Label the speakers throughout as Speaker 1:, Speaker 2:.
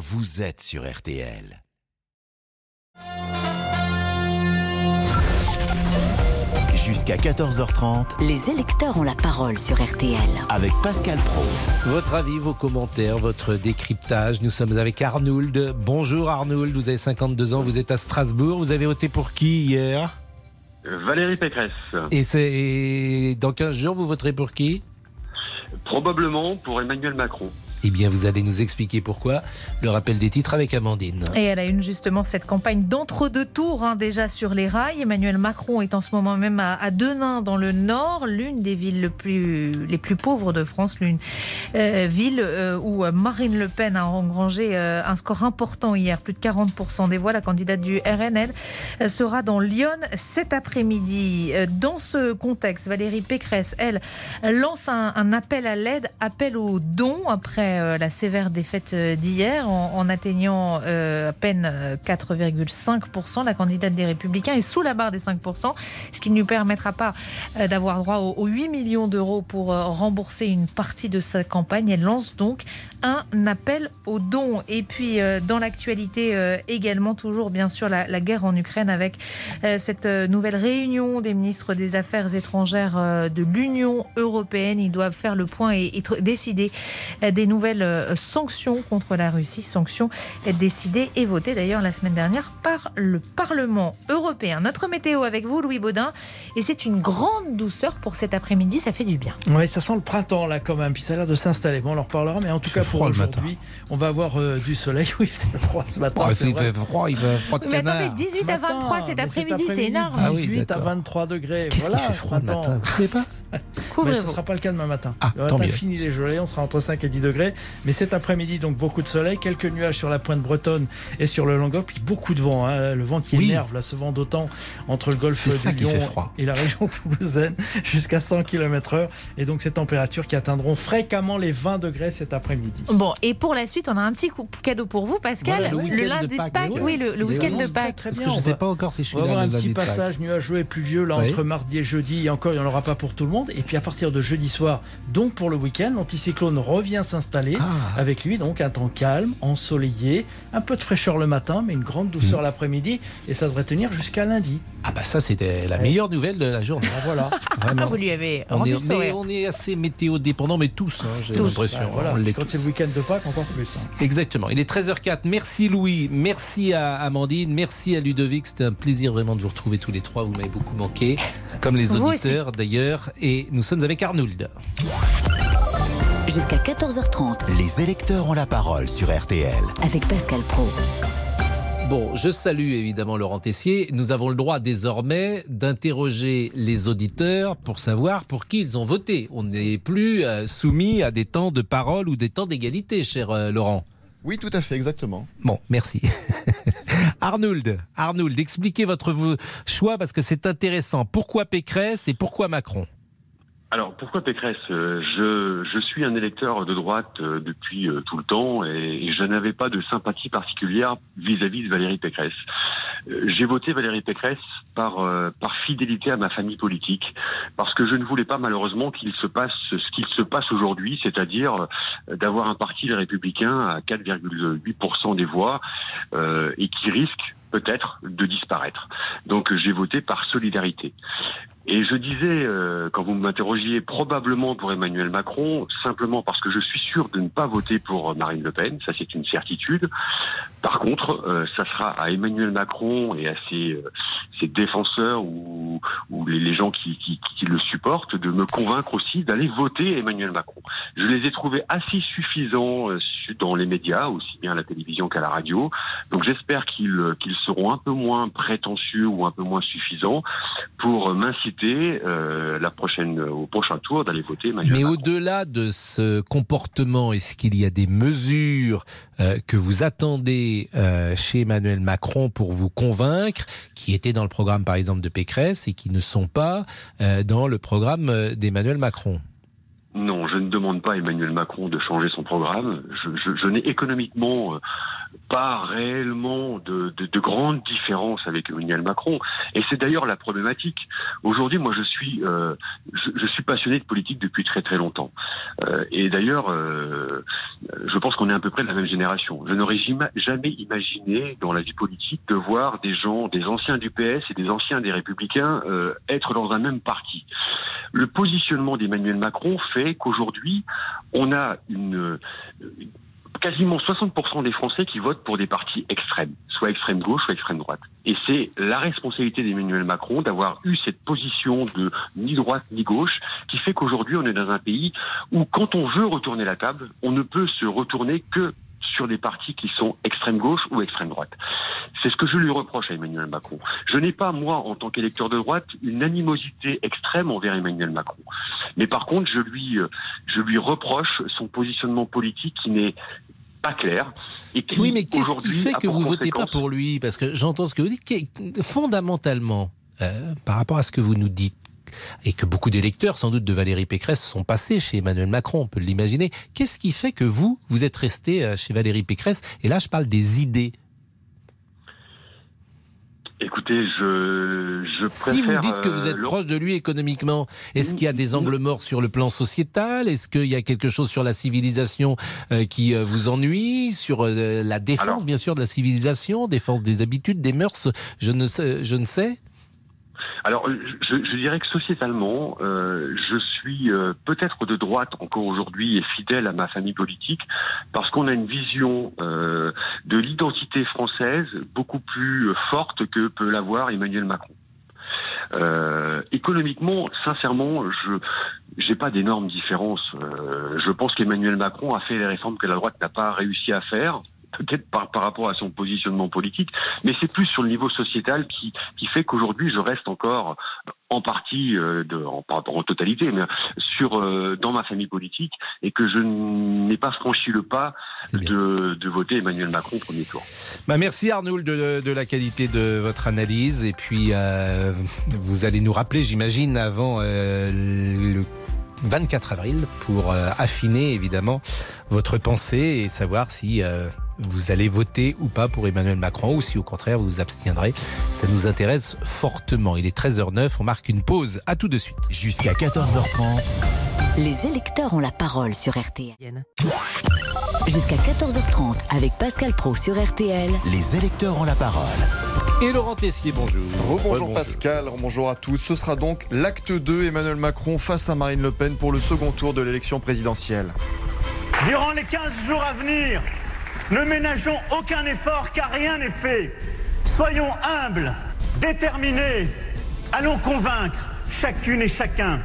Speaker 1: vous êtes sur RTL. Jusqu'à 14h30
Speaker 2: Les électeurs ont la parole sur RTL.
Speaker 1: avec Pascal Pro.
Speaker 3: Votre avis, vos commentaires, votre décryptage. Nous sommes avec Arnould. Bonjour Arnould, vous avez 52 ans, vous êtes à Strasbourg. Vous avez voté pour qui hier?
Speaker 4: Valérie Pécresse.
Speaker 3: et, c'est- et dans 15 jours, vous voterez pour qui?
Speaker 4: Probablement pour Emmanuel Macron.
Speaker 3: Eh bien, vous allez nous expliquer pourquoi. Le rappel des titres avec Amandine.
Speaker 5: Et elle a une justement cette campagne d'entre-deux tours hein, déjà sur les rails. Emmanuel Macron est en ce moment même à, Denain dans le nord, l'une des villes les plus pauvres de France, l'une euh, ville euh, où Marine Le Pen a engrangé euh, un score important hier, plus de 40% des voix. La candidate du RNL euh, sera dans Lyon cet après-midi. Euh, Dans ce contexte, Valérie Pécresse, elle, lance un, un appel à l'aide, appel aux dons après euh, la sévère défaite euh, d'hier en, atteignant euh, à peine euh, 4,5%. La candidate des Républicains est sous la barre des 5%, ce qui ne lui permettra pas d'avoir droit aux, aux 8 millions d'euros pour rembourser une partie de sa campagne. Elle lance donc un appel aux dons. Et puis, euh, dans l'actualité euh, également, toujours bien sûr la, la guerre en Ukraine avec euh, cette nouvelle réunion des ministres des Affaires étrangères euh, de l'Union européenne. Ils doivent faire le point et, et décider euh, des nouvelles euh, sanctions contre la Russie, sanctions décidées et votées d'ailleurs la semaine dernière par le Parlement européen. Notre météo avec vous, Louis Baudin, et c'est une grande douceur pour cet après-midi, ça fait du bien.
Speaker 6: Oui, ça sent le printemps là quand même, puis ça a l'air de s'installer. Bon, on en reparlera, mais en tout cas
Speaker 3: froid le
Speaker 6: aujourd'hui, on va avoir euh, du soleil. Oui, c'est froid ce matin.
Speaker 3: Oh,
Speaker 6: c'est
Speaker 3: il
Speaker 6: vrai.
Speaker 3: fait froid, il fait froid de
Speaker 5: Mais attendez,
Speaker 3: canard.
Speaker 5: 18 à
Speaker 6: Matin,
Speaker 5: 23 cet après-midi, c'est énorme.
Speaker 3: Ah oui,
Speaker 6: 18 à
Speaker 3: d'accord.
Speaker 6: 23 degrés.
Speaker 3: Qu'est-ce
Speaker 6: voilà,
Speaker 3: qu'il fait froid le matin Vous savez pas
Speaker 6: Mais ce ne sera pas le cas demain matin.
Speaker 3: Ah,
Speaker 6: le matin fini les gelées, on sera entre 5 et 10 degrés. Mais cet après-midi, donc beaucoup de soleil, quelques nuages sur la pointe bretonne et sur le Languedoc, puis beaucoup de vent. hein. Le vent qui
Speaker 3: Oui.
Speaker 6: énerve, là, ce vent d'autant entre le golfe
Speaker 3: fait froid.
Speaker 6: et la région toulousaine jusqu'à 100 km/h. Et donc ces températures qui atteindront fréquemment les 20 degrés cet après-midi.
Speaker 5: Bon, et pour la suite, on a un petit coup- cadeau pour vous, Pascal.
Speaker 3: Voilà, le week-end de
Speaker 5: lundi de
Speaker 3: Pâques,
Speaker 5: oui, le, le week-end de Pâques.
Speaker 6: Très
Speaker 3: Parce
Speaker 6: bien,
Speaker 3: que je ne sais pas encore si je suis
Speaker 6: On va avoir un
Speaker 3: le
Speaker 6: petit
Speaker 3: de
Speaker 6: passage nuageux et pluvieux là
Speaker 3: Oui.
Speaker 6: entre mardi et jeudi. Et encore, il n'y en aura pas pour tout le monde. Et puis à partir de jeudi soir, donc pour le week-end, l'anticyclone revient s'installer.
Speaker 3: Ah.
Speaker 6: Avec lui, donc un temps calme, ensoleillé, un peu de fraîcheur le matin, mais une grande douceur
Speaker 3: Mm.
Speaker 6: l'après-midi. Et ça devrait tenir jusqu'à lundi.
Speaker 3: Ah bah ça c'était la
Speaker 6: Ouais.
Speaker 3: meilleure nouvelle de la journée.
Speaker 6: Ah, voilà.
Speaker 3: Vraiment.
Speaker 5: Vous lui avez
Speaker 3: On
Speaker 5: rendu
Speaker 3: est, mais on est assez météo dépendant, mais tous, hein, j'ai l'impression.
Speaker 6: Bah, voilà.
Speaker 3: On l'est
Speaker 6: Quand c'est le week-end de Pâques, encore plus. hein.
Speaker 3: Exactement. Il est 13h04. Merci Louis, merci à Amandine, merci à Ludovic. C'était un plaisir vraiment de vous retrouver tous les trois. Vous m'avez beaucoup manqué, comme les auditeurs d'ailleurs. Et nous sommes avec Arnould.
Speaker 2: Jusqu'à 14h30
Speaker 1: Les électeurs ont la parole sur RTL.
Speaker 2: avec Pascal Pro.
Speaker 3: Bon, je salue évidemment Laurent Tessier. Nous avons le droit désormais d'interroger les auditeurs pour savoir pour qui ils ont voté. On n'est plus euh, soumis à des temps de parole ou des temps d'égalité, cher euh, Laurent.
Speaker 7: Oui, tout à fait, exactement.
Speaker 3: Bon, merci. Arnould, Arnould, expliquez votre vo- choix parce que c'est intéressant. Pourquoi Pécresse et pourquoi Macron?
Speaker 4: Alors pourquoi Pécresse? Je, je suis un électeur de droite euh, depuis euh, tout le temps et, je n'avais pas de sympathie particulière vis-à-vis de Valérie Pécresse. Euh, J'ai voté Valérie Pécresse par, par fidélité à ma famille politique, parce que je ne voulais pas malheureusement qu'il se passe ce qu'il se passe aujourd'hui, c'est-à-dire d'avoir un parti les républicains à 4,8% des voix euh, et qui risque peut-être de disparaître. Donc j'ai voté par solidarité. Et je disais, euh, quand vous m'interrogiez, probablement pour Emmanuel Macron, simplement parce que je suis sûr de ne pas voter pour Marine Le Pen, ça c'est une certitude. Par contre, euh, ça sera à Emmanuel Macron et à ses, euh, ses défenseurs ou, ou les, gens qui, qui, qui le supportent de me convaincre aussi d'aller voter Emmanuel Macron. Je les ai trouvés assez suffisants euh, dans les médias, aussi bien à la télévision qu'à la radio. Donc j'espère qu'ils euh, qu'ils seront un peu moins prétentieux ou un peu moins suffisants pour m'inciter euh, la prochaine, au prochain tour d'aller voter Emmanuel
Speaker 3: Mais au-delà de ce comportement, est-ce qu'il y a des mesures euh, que vous attendez euh, chez Emmanuel Macron pour vous convaincre, qui étaient dans le programme par exemple de Pécresse et qui ne sont pas dans le programme d'Emmanuel Macron?
Speaker 4: Non, je ne demande pas à Emmanuel Macron de changer son programme. Je, je- je n'ai économiquement euh, pas réellement de, de, de grandes différences avec Emmanuel Macron. Et c'est d'ailleurs la problématique. Aujourd'hui, moi, je suis, euh, je, suis passionné de politique depuis très très longtemps. Euh, et d'ailleurs, euh, je pense qu'on est à peu près de la même génération. Je n'aurais jamais imaginé dans la vie politique de voir des gens, des anciens du PS et des anciens des Républicains euh, être dans un même parti. Le positionnement d'Emmanuel Macron fait qu'aujourd'hui, on a quasiment 60% des Français qui votent pour des partis extrêmes, soit extrême gauche, soit extrême droite. Et c'est la responsabilité d'Emmanuel Macron d'avoir eu cette position de ni droite ni gauche qui fait qu'aujourd'hui on est dans un pays où quand on veut retourner la table, on ne peut se retourner que sur des partis qui sont extrême gauche ou extrême droite. C'est ce que je lui reproche à Emmanuel Macron. Je n'ai pas, moi, en tant qu'électeur de droite, une animosité extrême envers Emmanuel Macron. Mais par contre, je lui, je lui reproche son positionnement politique qui n'est pas clair.
Speaker 3: Et qui, oui, mais qu'est-ce qui fait que vous votez pas pour lui? Parce que j'entends ce que vous dites. Fondamentalement, euh, par rapport à ce que vous nous dites, et que beaucoup d'électeurs, sans doute de Valérie Pécresse, sont passés chez Emmanuel Macron, on peut l'imaginer. Qu'est-ce qui fait que vous, vous êtes resté euh, chez Valérie Pécresse? Et là, je parle des idées.
Speaker 4: Écoutez, je, je préfère.
Speaker 3: Si vous dites que vous êtes euh, proche de lui économiquement, est-ce qu'il y a des angles morts sur le plan sociétal? Est-ce qu'il y a quelque chose sur la civilisation euh, qui vous ennuie? Sur la défense, bien sûr, de la civilisation, défense des habitudes, des mœurs? Je ne sais. Je ne sais
Speaker 4: alors, je, je, dirais que sociétalement, euh, je suis euh, peut-être de droite encore aujourd'hui et fidèle à ma famille politique, parce qu'on a une vision euh, de l'identité française beaucoup plus forte que peut l'avoir Emmanuel Macron. Économiquement, sincèrement, je j'ai pas d'énormes différences. Je pense qu'Emmanuel Macron a fait les réformes que la droite n'a pas réussi à faire peut-être par, par rapport à son positionnement politique, mais c'est plus sur le niveau sociétal qui, qui fait qu'aujourd'hui je reste encore en partie, euh, de, en, en totalité, mais sur euh, dans ma famille politique et que je n'ai pas franchi le pas de, de, voter Emmanuel Macron au premier tour.
Speaker 3: Bah merci Arnoul de, de, la qualité de votre analyse et puis euh, vous allez nous rappeler, j'imagine, avant euh, le 24 avril pour euh, affiner évidemment votre pensée et savoir si euh, vous allez voter ou pas pour Emmanuel Macron ou si au contraire vous vous abstiendrez. Ça nous intéresse fortement. Il est 13h09, on marque une pause. À tout de suite.
Speaker 1: Jusqu'à 14h30.
Speaker 2: Les électeurs ont la parole sur RTL. Jusqu'à 14h30 avec Pascal Pro sur RTL.
Speaker 1: Les électeurs ont la parole.
Speaker 3: Et Laurent Tessier, bonjour.
Speaker 7: Bonjour Pascal, bonjour à tous. Ce sera donc l'acte 2, Emmanuel Macron face à Marine Le Pen pour le second tour de l'élection présidentielle.
Speaker 8: Durant les 15 jours à venir, ne ménageons aucun effort car rien n'est fait. Soyons humbles, déterminés. Allons convaincre chacune et chacun.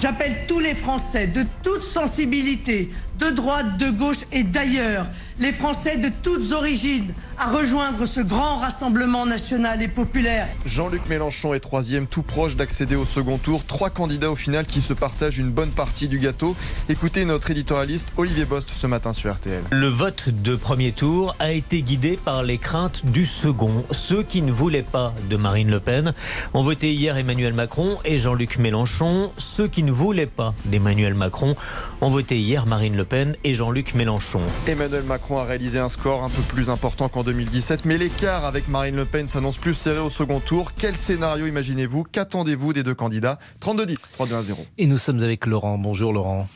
Speaker 9: J'appelle tous les Français de toute sensibilité, de droite, de gauche et d'ailleurs, les Français de toutes origines, à rejoindre ce grand rassemblement national et populaire.
Speaker 7: Jean-Luc Mélenchon est troisième, tout proche d'accéder au second tour. Trois candidats au final qui se partagent une bonne partie du gâteau. Écoutez notre éditorialiste Olivier Bost ce matin sur RTL.
Speaker 10: Le vote de premier tour a été guidé par les craintes du second. Ceux qui ne voulaient pas de Marine Le Pen ont voté hier Emmanuel Macron et Jean-Luc Mélenchon. Ceux qui ne voulaient pas d'Emmanuel Macron ont voté hier Marine Le Pen et Jean-Luc Mélenchon.
Speaker 7: Emmanuel Macron a réalisé un score un peu plus important qu'en 2017, mais l'écart avec Marine Le Pen s'annonce plus serré au second tour. Quel scénario imaginez-vous? Qu'attendez-vous des deux candidats? 32-10, 3-2-1-0.
Speaker 3: Et nous sommes avec Laurent. Bonjour Laurent.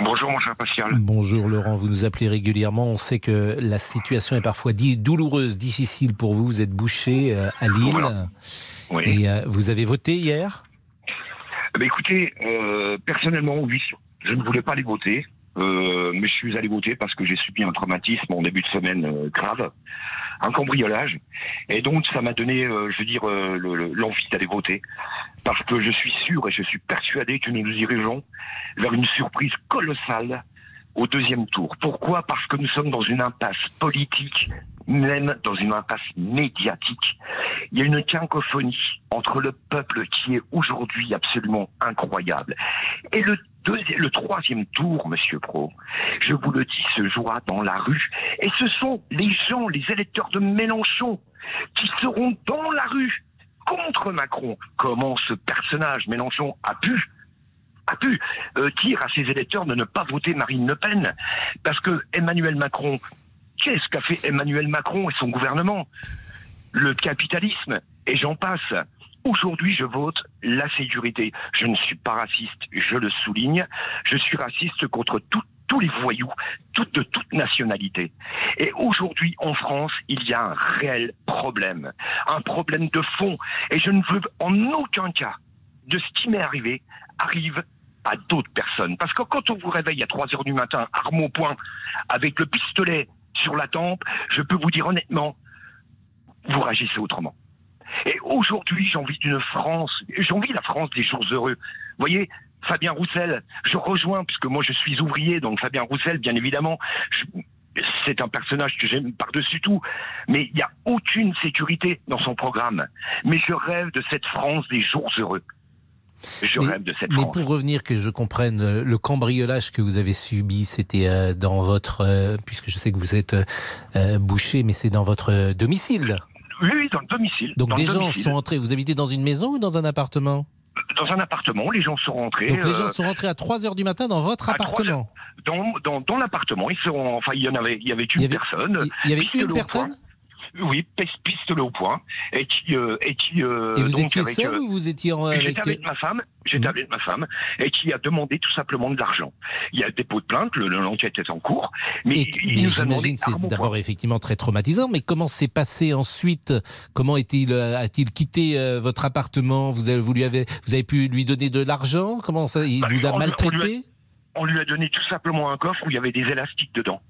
Speaker 4: Bonjour mon cher Pascal.
Speaker 3: Bonjour Laurent, vous nous appelez régulièrement. On sait que la situation est parfois douloureuse, difficile pour vous. Vous êtes bouché euh, à Lille.
Speaker 4: Oui.
Speaker 3: Et euh, vous avez voté hier?
Speaker 11: Ben Écoutez, euh, personnellement, oui. Je ne voulais pas les voter. Euh, mais je suis allé voter parce que j'ai subi un traumatisme en début de semaine euh, grave, un cambriolage, et donc ça m'a donné, euh, je veux dire, euh, l'envie d'aller voter. Parce que je suis sûr et je suis persuadé que nous nous dirigeons vers une surprise colossale au deuxième tour. Pourquoi? Parce que nous sommes dans une impasse politique, même dans une impasse médiatique. Il y a une quinquophonie entre le peuple qui est aujourd'hui absolument incroyable et le le troisième tour, Monsieur Pro, je vous le dis, se jouera dans la rue. Et ce sont les gens, les électeurs de Mélenchon, qui seront dans la rue contre Macron. Comment ce personnage, Mélenchon, a pu a pu euh, dire à ses électeurs de ne pas voter Marine Le Pen? Parce que Emmanuel Macron qu'est-ce qu'a fait Emmanuel Macron et son gouvernement? Le capitalisme, et j'en passe. Aujourd'hui, je vote la sécurité. Je ne suis pas raciste, je le souligne. Je suis raciste contre tous les voyous, toutes, de toute nationalité. Et aujourd'hui, en France, il y a un réel problème, un problème de fond. Et je ne veux en aucun cas de ce qui m'est arrivé arrive à d'autres personnes. Parce que quand on vous réveille à 3 heures du matin, arme au poing, avec le pistolet sur la tempe, je peux vous dire honnêtement, vous réagissez autrement. Et aujourd'hui, j'ai envie d'une France, j'ai envie de la France des jours heureux. Vous voyez, Fabien Roussel, je rejoins, puisque moi je suis ouvrier, donc Fabien Roussel, bien évidemment, c'est un personnage que j'aime par-dessus tout, mais il n'y a aucune sécurité dans son programme. Mais je rêve de cette France des jours heureux. Je rêve de cette
Speaker 3: mais
Speaker 11: France.
Speaker 3: pour revenir, que je comprenne, euh, le cambriolage que vous avez subi, c'était euh, dans votre, euh, puisque je sais que vous êtes boucher, mais c'est dans votre domicile.
Speaker 11: Oui, oui, dans le domicile.
Speaker 3: Donc des gens
Speaker 11: domicile.
Speaker 3: sont entrés. Vous habitez dans une maison ou dans un appartement?
Speaker 11: Dans un appartement, les gens sont rentrés.
Speaker 3: Donc les gens sont rentrés à 3 heures du matin dans votre appartement?
Speaker 11: dans, dans, dans l'appartement, ils seront, enfin, il y en avait, il y avait une
Speaker 3: Il y avait-
Speaker 11: personne.
Speaker 3: il y avait une personne?
Speaker 11: Oui, pis- pistolet au point, et qui, euh, et qui, euh,
Speaker 3: Et vous
Speaker 11: donc
Speaker 3: étiez
Speaker 11: avec,
Speaker 3: seul
Speaker 11: euh,
Speaker 3: ou vous étiez en- avec...
Speaker 11: J'étais avec ma femme, j'étais
Speaker 3: Mhm.
Speaker 11: avec ma femme, et qui a demandé tout simplement de l'argent. Il y a le dépôt de plainte, le- l'enquête est en cours, mais
Speaker 3: Et,
Speaker 11: il,
Speaker 3: mais
Speaker 11: nous a demandé
Speaker 3: c'est d'abord effectivement très traumatisant, mais comment s'est passé ensuite? Comment est-il euh, a-t-il quitté euh, votre appartement? Vous avez vous lui avez vous avez pu lui donner de l'argent? Comment ça Il
Speaker 11: Bah,
Speaker 3: vous a- maltraité?
Speaker 11: On lui a donné tout simplement un coffre où il y avait des élastiques dedans.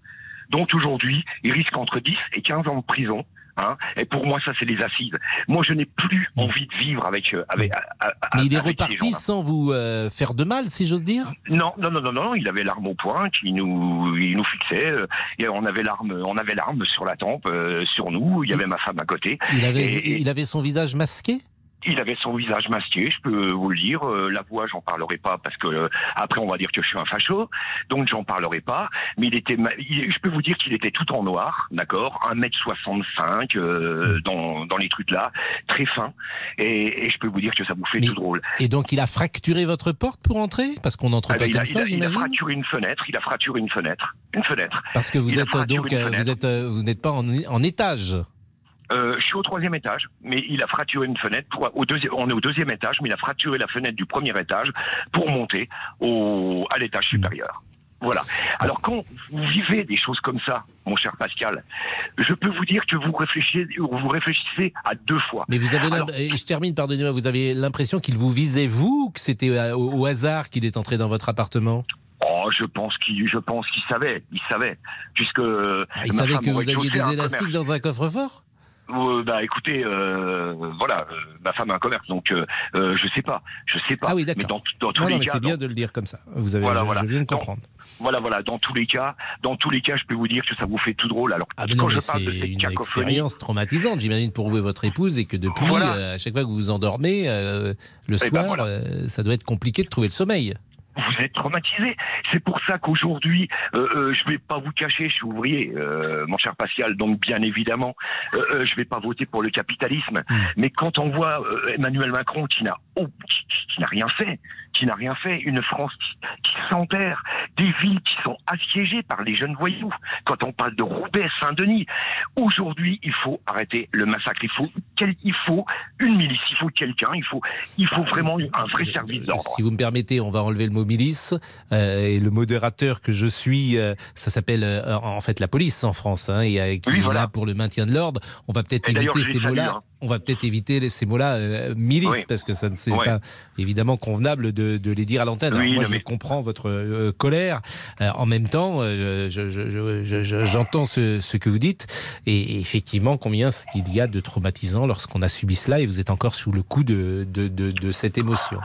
Speaker 11: Donc aujourd'hui, il risque entre 10 et 15 ans de prison. Hein, et pour moi, ça, c'est les assises. Moi, je n'ai plus envie de vivre avec. euh, avec, à- à-
Speaker 3: Mais il est
Speaker 11: avec
Speaker 3: reparti sans vous euh, faire de mal, si j'ose dire?
Speaker 11: Non, non, non, non, non, il avait l'arme au poing qui nous, il nous fixait. euh, Et on avait l'arme, on avait l'arme sur la tempe, euh, sur nous. Il y avait ma femme à côté.
Speaker 3: il avait,
Speaker 11: et-
Speaker 3: il avait son visage masqué?
Speaker 11: Il avait son visage masqué, je peux vous le dire. Euh, la voix, j'en parlerai pas parce que euh, après on va dire que je suis un facho, donc j'en parlerai pas. Mais il était, ma- il- je peux vous dire qu'il était tout en noir, d'accord, 1m65 euh, dans, dans les trucs là, très fin. Et, et je peux vous dire que ça vous fait tout drôle.
Speaker 3: Et donc il a fracturé votre porte pour entrer? Parce qu'on n'entre
Speaker 11: Ah,
Speaker 3: pas
Speaker 11: il, a,
Speaker 3: comme
Speaker 11: il
Speaker 3: ça,
Speaker 11: a- il a fracturé une fenêtre, il a fracturé une fenêtre, une fenêtre.
Speaker 3: Parce que vous
Speaker 11: il
Speaker 3: êtes euh, donc euh, vous êtes euh, vous n'êtes pas en, en étage.
Speaker 11: Euh, je suis au troisième étage, mais il a fracturé une fenêtre. Pour, au deuxième, on est au deuxième étage, mais il a fracturé la fenêtre du premier étage pour monter au, à l'étage supérieur. Voilà. Alors quand vous vivez des choses comme ça, mon cher Pascal, je peux vous dire que vous réfléchissez, vous réfléchissez à deux fois.
Speaker 3: Mais vous avez, l'im-
Speaker 11: Alors-
Speaker 3: et je termine, pardonnez-moi, vous avez l'impression qu'il vous visait vous, ou que c'était euh, au, au hasard qu'il est entré dans votre appartement?
Speaker 11: Oh, je pense qu'il, je pense qu'il savait, il savait, puisque
Speaker 3: Ah, Il savait que vous aviez des élastiques dans un coffre-fort?
Speaker 11: Euh, bah écoutez, euh, voilà, euh, ma femme a un commerce, donc je sais pas, je sais pas.
Speaker 3: Ah oui,
Speaker 11: Mais
Speaker 3: d'accord.
Speaker 11: dans, dans tous
Speaker 3: Non,
Speaker 11: les
Speaker 3: non, mais
Speaker 11: cas,
Speaker 3: c'est bien de le dire comme ça. Vous avez,
Speaker 11: Voilà,
Speaker 3: je,
Speaker 11: voilà.
Speaker 3: je viens de comprendre.
Speaker 11: Voilà, voilà. Dans tous les cas, dans tous les cas, je peux vous dire que ça vous fait tout drôle. Alors
Speaker 3: Ah, mais
Speaker 11: quand
Speaker 3: non,
Speaker 11: je
Speaker 3: mais
Speaker 11: parle
Speaker 3: c'est
Speaker 11: de cette
Speaker 3: une expérience traumatisante, j'imagine, pour vous et votre épouse, et que depuis,
Speaker 11: Voilà.
Speaker 3: à chaque fois que vous vous endormez, le
Speaker 11: ben
Speaker 3: soir,
Speaker 11: voilà.
Speaker 3: euh, ça doit être compliqué de trouver le sommeil.
Speaker 11: Vous êtes traumatisé. C'est pour ça qu'aujourd'hui, euh, euh, je vais pas vous cacher, je suis ouvrier, euh, mon cher Pascal. Donc bien évidemment, euh, euh, je vais pas voter pour le capitalisme.
Speaker 3: Hmm.
Speaker 11: Mais quand on voit Emmanuel Macron qui n'a oh, qui, qui- qui n'a rien fait, qui n'a rien fait, une France qui, qui s'enterre, des villes qui sont assiégées par les jeunes voyous. Quand on parle de Roubaix, Saint-Denis, aujourd'hui, il faut arrêter le massacre. Il faut, quel- il faut une milice, il faut quelqu'un, il faut, il faut vraiment un vrai service d'ordre.
Speaker 3: Si vous me permettez, on va enlever le mot milice. euh, et le modérateur que je suis, euh, ça s'appelle euh, en fait la police en France, hein, et, qui
Speaker 11: Oui,
Speaker 3: est
Speaker 11: voilà.
Speaker 3: là pour le maintien de l'ordre. On va peut-être éviter ces mots-là. On va peut-être éviter ces mots-là, euh, milice,
Speaker 11: Oui.
Speaker 3: parce que ça ne c'est
Speaker 11: Ouais.
Speaker 3: pas évidemment convenable de, de les dire à l'antenne.
Speaker 11: Oui,
Speaker 3: moi, je
Speaker 11: mais-
Speaker 3: comprends votre euh, colère. Euh, en même temps, je- je- je- je- je- j'entends ce, ce que vous dites, et, et effectivement, combien ce qu'il y a de traumatisant lorsqu'on a subi cela, et vous êtes encore sous le coup de, de, de, de cette émotion?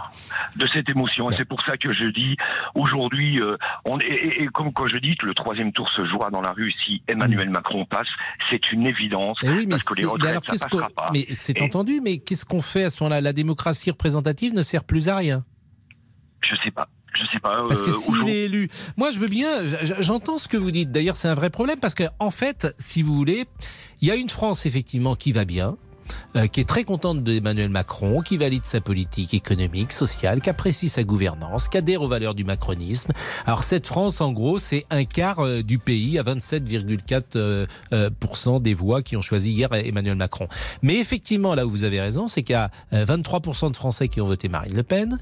Speaker 11: de cette émotion. C'est pour ça que je dis aujourd'hui, on, et, et- et comme quand je dis que le troisième tour se jouera dans la rue si Emmanuel Macron passe, c'est une évidence.
Speaker 3: Eh oui, mais,
Speaker 11: parce que les retraites,
Speaker 3: alors
Speaker 11: ça passera pas.
Speaker 3: mais c'est
Speaker 11: Et-
Speaker 3: entendu, mais qu'est-ce qu'on fait à ce moment-là? La démocratie représentative ne sert plus à rien.
Speaker 11: Je sais pas. Je sais pas.
Speaker 3: Parce que
Speaker 11: euh,
Speaker 3: s'il est élu, moi je veux bien, j'entends ce que vous dites. D'ailleurs, c'est un vrai problème parce que en fait, si vous voulez, il y a une France effectivement qui va bien. Euh, qui est très contente d'Emmanuel Macron, qui valide sa politique économique, sociale, qui apprécie sa gouvernance, qui adhère aux valeurs du macronisme. Alors cette France, en gros, c'est un quart euh, du pays à 27,4% des voix qui ont choisi hier Emmanuel Macron. Mais effectivement, là où vous avez raison, c'est qu'il y a 23% de Français qui ont voté Marine Le Pen.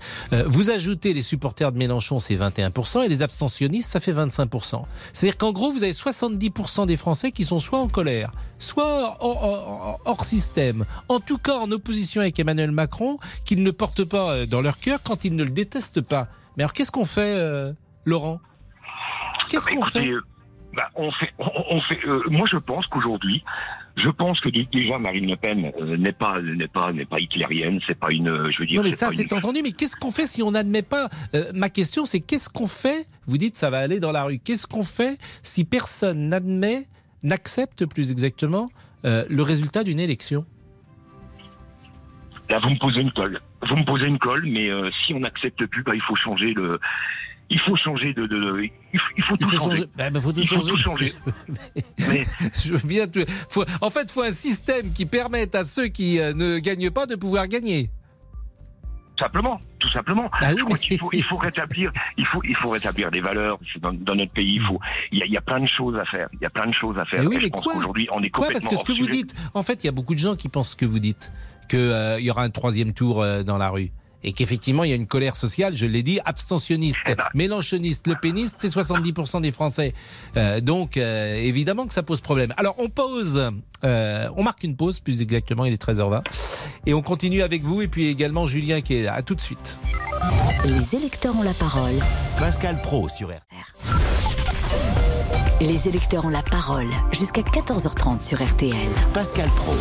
Speaker 3: Vous ajoutez les supporters de Mélenchon, c'est 21%, et les abstentionnistes, ça fait 25%. C'est-à-dire qu'en gros, vous avez 70% des Français qui sont soit en colère, soit hors, système, en tout cas en opposition avec Emmanuel Macron, qu'ils ne portent pas euh, dans leur cœur quand ils ne le détestent pas. Mais alors qu'est-ce qu'on fait, euh, Laurent? Qu'est-ce qu'on fait?
Speaker 11: bah, on fait, on, fait euh, moi je pense qu'aujourd'hui, je pense que déjà Marine Le Pen n'est pas n'est pas n'est pas hitlérienne, c'est pas une je veux dire.
Speaker 3: Non mais ça c'est entendu, mais qu'est-ce qu'on fait si on n'admet pas Ma question c'est qu'est-ce qu'on fait? Vous dites ça va aller dans la rue. Qu'est-ce qu'on fait si personne n'admet n'accepte plus exactement euh, le résultat d'une élection?
Speaker 11: Là, vous me posez une colle. Vous me posez une colle, mais euh, si on n'accepte plus, bah, il faut changer le. Il faut changer de. il, faut, tout changer.
Speaker 3: Bah, bah, faut tout il faut tout changer. mais, je veux bien. Faut, en fait, il faut un système qui permette à ceux qui euh, ne gagnent pas de pouvoir gagner.
Speaker 11: Simplement, tout simplement.
Speaker 3: Bah
Speaker 11: il, faut, il, faut, rétablir, il faut, il faut rétablir des valeurs dans, notre pays. Il faut, il y, a, il y, a, plein de choses à faire. Il y a plein de choses à faire.
Speaker 3: Mais oui, mais on est complètement. Quoi? Parce que ce que vous dites, en fait, il y a beaucoup de gens qui pensent ce que vous dites, qu'il euh, y aura un troisième tour euh, dans la rue et qu'effectivement il y a une colère sociale, je l'ai dit, abstentionniste, eh ben. mélanchoniste, le péniste, c'est 70% des Français. Euh, donc euh, évidemment que ça pose problème. Alors on pose, euh, on marque une pause plus exactement, il est 13h20, et on continue avec vous et puis également Julien qui est là. À tout de suite.
Speaker 2: Les électeurs ont la parole.
Speaker 1: Pascal Pro sur RTL.
Speaker 2: Les électeurs ont la parole jusqu'à 14h30 sur RTL.
Speaker 1: Pascal Pro.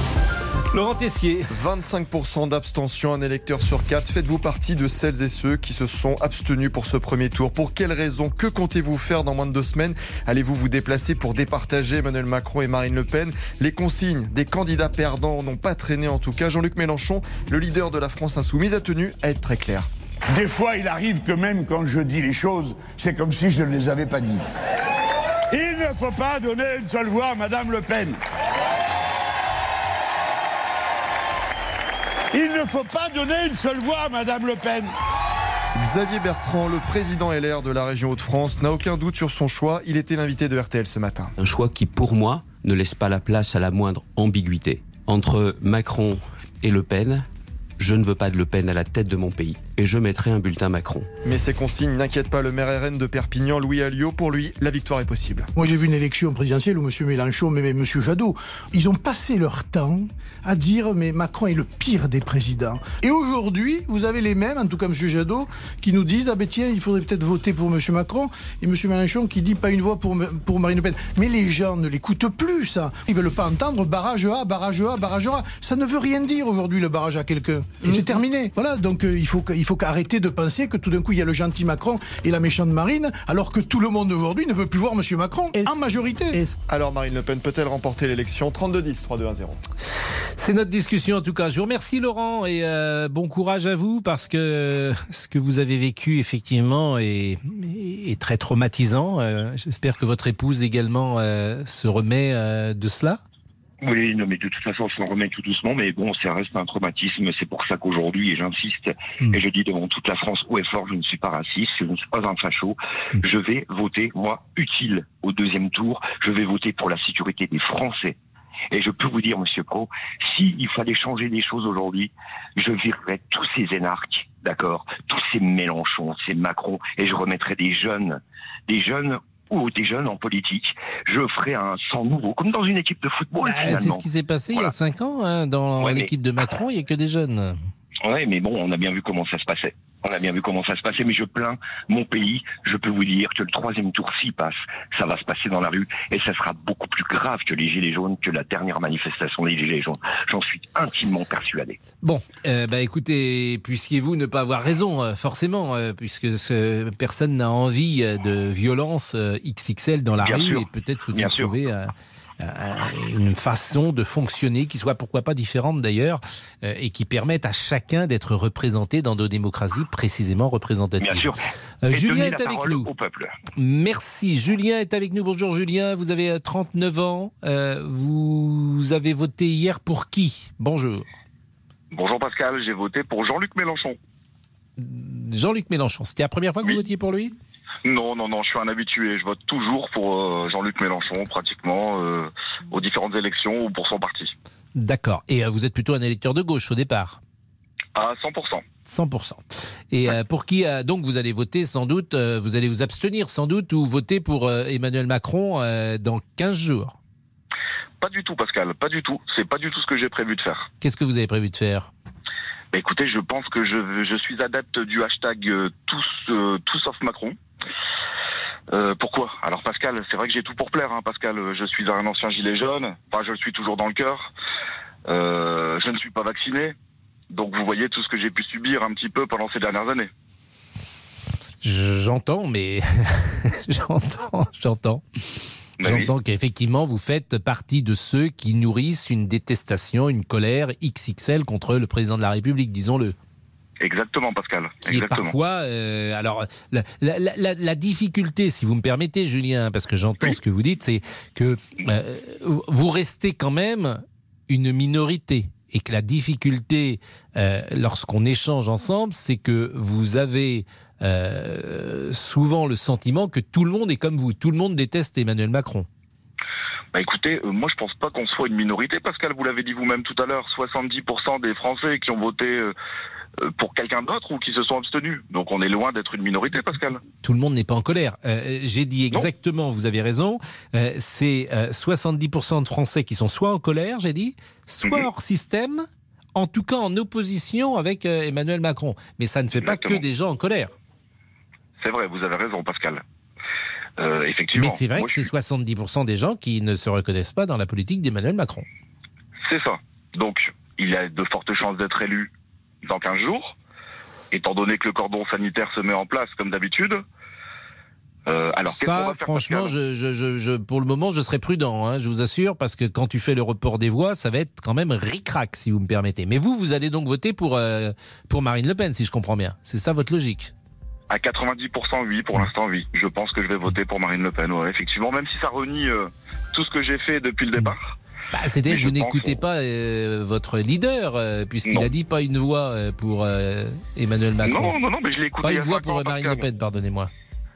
Speaker 3: Laurent Tessier.
Speaker 7: 25% d'abstention, un électeur sur 4. Faites-vous partie de celles et ceux qui se sont abstenus pour ce premier tour Pour quelles raisons Que comptez-vous faire dans moins de deux semaines? Allez-vous vous déplacer pour départager Emmanuel Macron et Marine Le Pen? Les consignes des candidats perdants n'ont pas traîné en tout cas. Jean-Luc Mélenchon, le leader de la France insoumise, a tenu à être très clair.
Speaker 12: Des fois, il arrive que même quand je dis les choses, c'est comme si je ne les avais pas dites. Il ne faut pas donner une seule voix à Madame Le Pen. Il ne faut pas donner une seule voix à Madame Le Pen.
Speaker 7: Xavier Bertrand, le président LR de la région Hauts-de-France, n'a aucun doute sur son choix. Il était l'invité de RTL ce matin.
Speaker 13: Un choix qui, pour moi, ne laisse pas la place à la moindre ambiguïté. Entre Macron et Le Pen, je ne veux pas de Le Pen à la tête de mon pays et je mettrai un bulletin Macron.
Speaker 7: Mais ces consignes n'inquiètent pas le maire RN de Perpignan, Louis Alliot. Pour lui, la victoire est possible.
Speaker 14: Moi, j'ai vu une élection présidentielle où M. Mélenchon, mais M. Jadot, ils ont passé leur temps à dire mais Macron est le pire des présidents. Et aujourd'hui, vous avez les mêmes, en tout cas M. Jadot, qui nous disent ah ben tiens, il faudrait peut-être voter pour M. Macron et M. Mélenchon qui dit pas une voix pour, pour Marine Le Pen. Mais les gens ne l'écoutent plus, ça. Ils veulent pas entendre barrage A, barrage A, barrage A. Ça ne veut rien dire aujourd'hui le barrage à quelqu'un. C'est terminé. Voilà, donc euh, il faut il faut qu'arrêter de penser que tout d'un coup il y a le gentil Macron et la méchante Marine, alors que tout le monde aujourd'hui ne veut plus voir M. Macron en majorité.
Speaker 7: Alors Marine Le Pen peut-elle remporter l'élection? 32-10, 3-2-1-0
Speaker 3: C'est notre discussion en tout cas. Je vous remercie Laurent et euh, bon courage à vous parce que ce que vous avez vécu effectivement est, est très traumatisant. Euh, j'espère que votre épouse également euh, se remet de cela.
Speaker 11: Oui, non, mais de toute façon, on s'en remet tout doucement, mais bon, ça reste un traumatisme. C'est pour ça qu'aujourd'hui, et j'insiste, hmm. et je dis devant toute la France haut et fort, je ne suis pas raciste, je ne suis pas un facho. Hmm. Je vais voter, moi, utile au deuxième tour. Je vais voter pour la sécurité des Français. Et je peux vous dire, Monsieur Pro, s'il fallait changer des choses aujourd'hui, je virerais tous ces énarques, d'accord, tous ces Mélenchons, ces Macron, et je remettrais des jeunes, des jeunes ou des jeunes en politique. Je ferai un sang nouveau, comme dans une équipe de football.
Speaker 3: Bah, c'est ce qui s'est passé il y a cinq ans. Hein, dans l'équipe de Macron, il n'y a que des jeunes.
Speaker 11: Oui, mais bon, on a bien vu comment ça se passait. On a bien vu comment ça se passait, mais je plains mon pays. Je peux vous dire que le troisième tour, s'y passe, ça va se passer dans la rue et ça sera beaucoup plus grave que les Gilets jaunes, que la dernière manifestation des Gilets jaunes. J'en suis intimement persuadé.
Speaker 3: Bon, euh, bah écoutez, puissiez-vous ne pas avoir raison, euh, forcément, euh, puisque ce, personne n'a envie de violence XXL dans la rue et peut-être faut-il trouver euh, une façon de fonctionner qui soit pourquoi pas différente d'ailleurs euh, et qui permette à chacun d'être représenté dans nos démocraties précisément représentatives.
Speaker 11: Bien sûr.
Speaker 3: Euh, Julien est avec nous. Merci. Julien est avec nous. Bonjour Julien. Vous avez 39 ans. vous vous avez voté hier pour qui? Bonjour.
Speaker 15: Bonjour Pascal, j'ai voté pour Jean-Luc Mélenchon.
Speaker 3: Jean-Luc Mélenchon, c'était la première fois que vous votiez pour lui?
Speaker 15: Non, non, non, je suis un habitué. Je vote toujours pour euh, Jean-Luc Mélenchon, pratiquement, euh, aux différentes élections ou pour son parti.
Speaker 3: D'accord. Et euh, vous êtes plutôt un électeur de gauche au départ?
Speaker 15: À 100%.
Speaker 3: 100%. Et pour qui donc vous allez voter sans doute, vous allez vous abstenir sans doute ou voter pour Emmanuel Macron dans 15 jours?
Speaker 15: Pas du tout, Pascal, pas du tout. C'est pas du tout ce que j'ai prévu de faire.
Speaker 3: Qu'est-ce que vous avez prévu de faire?
Speaker 15: Bah, écoutez, je pense que je, je suis adepte du hashtag euh, tous, euh, tout sauf Macron. Euh, pourquoi? Alors Pascal, c'est vrai que j'ai tout pour plaire, hein, Pascal. Je suis un ancien gilet jaune. Enfin, je le suis toujours dans le cœur. Euh, je ne suis pas vacciné. Donc vous voyez tout ce que j'ai pu subir un petit peu pendant ces dernières années.
Speaker 3: J'entends, mais j'entends, j'entends. J'entends qu'effectivement, vous faites partie de ceux qui nourrissent une détestation, une colère XXL contre le président de la République, disons-le.
Speaker 15: Exactement, Pascal.
Speaker 3: Qui est
Speaker 15: Exactement.
Speaker 3: parfois. euh, alors, la, la- la- la difficulté, si vous me permettez, Julien, parce que j'entends ce que vous dites, c'est que euh, vous restez quand même une minorité. Et que la difficulté, euh, lorsqu'on échange ensemble, c'est que vous avez euh, souvent le sentiment que tout le monde est comme vous. Tout le monde déteste Emmanuel Macron.
Speaker 15: Bah écoutez, euh, moi je pense pas qu'on soit une minorité, Pascal, vous l'avez dit vous-même tout à l'heure, 70% des Français qui ont voté euh, pour quelqu'un d'autre ou qui se sont abstenus. Donc on est loin d'être une minorité, Pascal.
Speaker 3: Tout le monde n'est pas en colère. Euh, J'ai dit exactement, vous avez raison, euh, c'est euh, 70% de Français qui sont soit en colère, j'ai dit, soit hors système, en tout cas en opposition avec Emmanuel Macron. Mais ça ne fait pas que des gens en colère.
Speaker 15: C'est vrai, vous avez raison, Pascal. Euh, effectivement.
Speaker 3: Mais c'est vrai
Speaker 15: Moi,
Speaker 3: que c'est 70% des gens qui ne se reconnaissent pas dans la politique d'Emmanuel Macron.
Speaker 15: C'est ça. Donc, il a de fortes chances d'être élu dans 15 jours, étant donné que le cordon sanitaire se met en place comme d'habitude. Euh, alors,
Speaker 3: Ça,
Speaker 15: va faire,
Speaker 3: franchement,
Speaker 15: Pascal
Speaker 3: je, je- je- je- pour le moment, je serai prudent, hein, je vous assure, parce que quand tu fais le report des voix, ça va être quand même ric-rac, si vous me permettez. Mais vous, vous allez donc voter pour, euh, pour Marine Le Pen, si je comprends bien. C'est ça votre logique
Speaker 15: À 90% oui, pour l'instant oui. Je pense que je vais voter pour Marine Le Pen, ouais, effectivement, même si ça renie euh, tout ce que j'ai fait depuis le départ.
Speaker 3: Bah, C'est-à-dire que vous n'écoutez pas euh, votre leader, euh, puisqu'il a dit pas une voix pour Emmanuel Macron.
Speaker 15: Non, non, non, mais je l'ai écouté
Speaker 3: Pas une voix pour Marine. Le Pen, pardonnez-moi.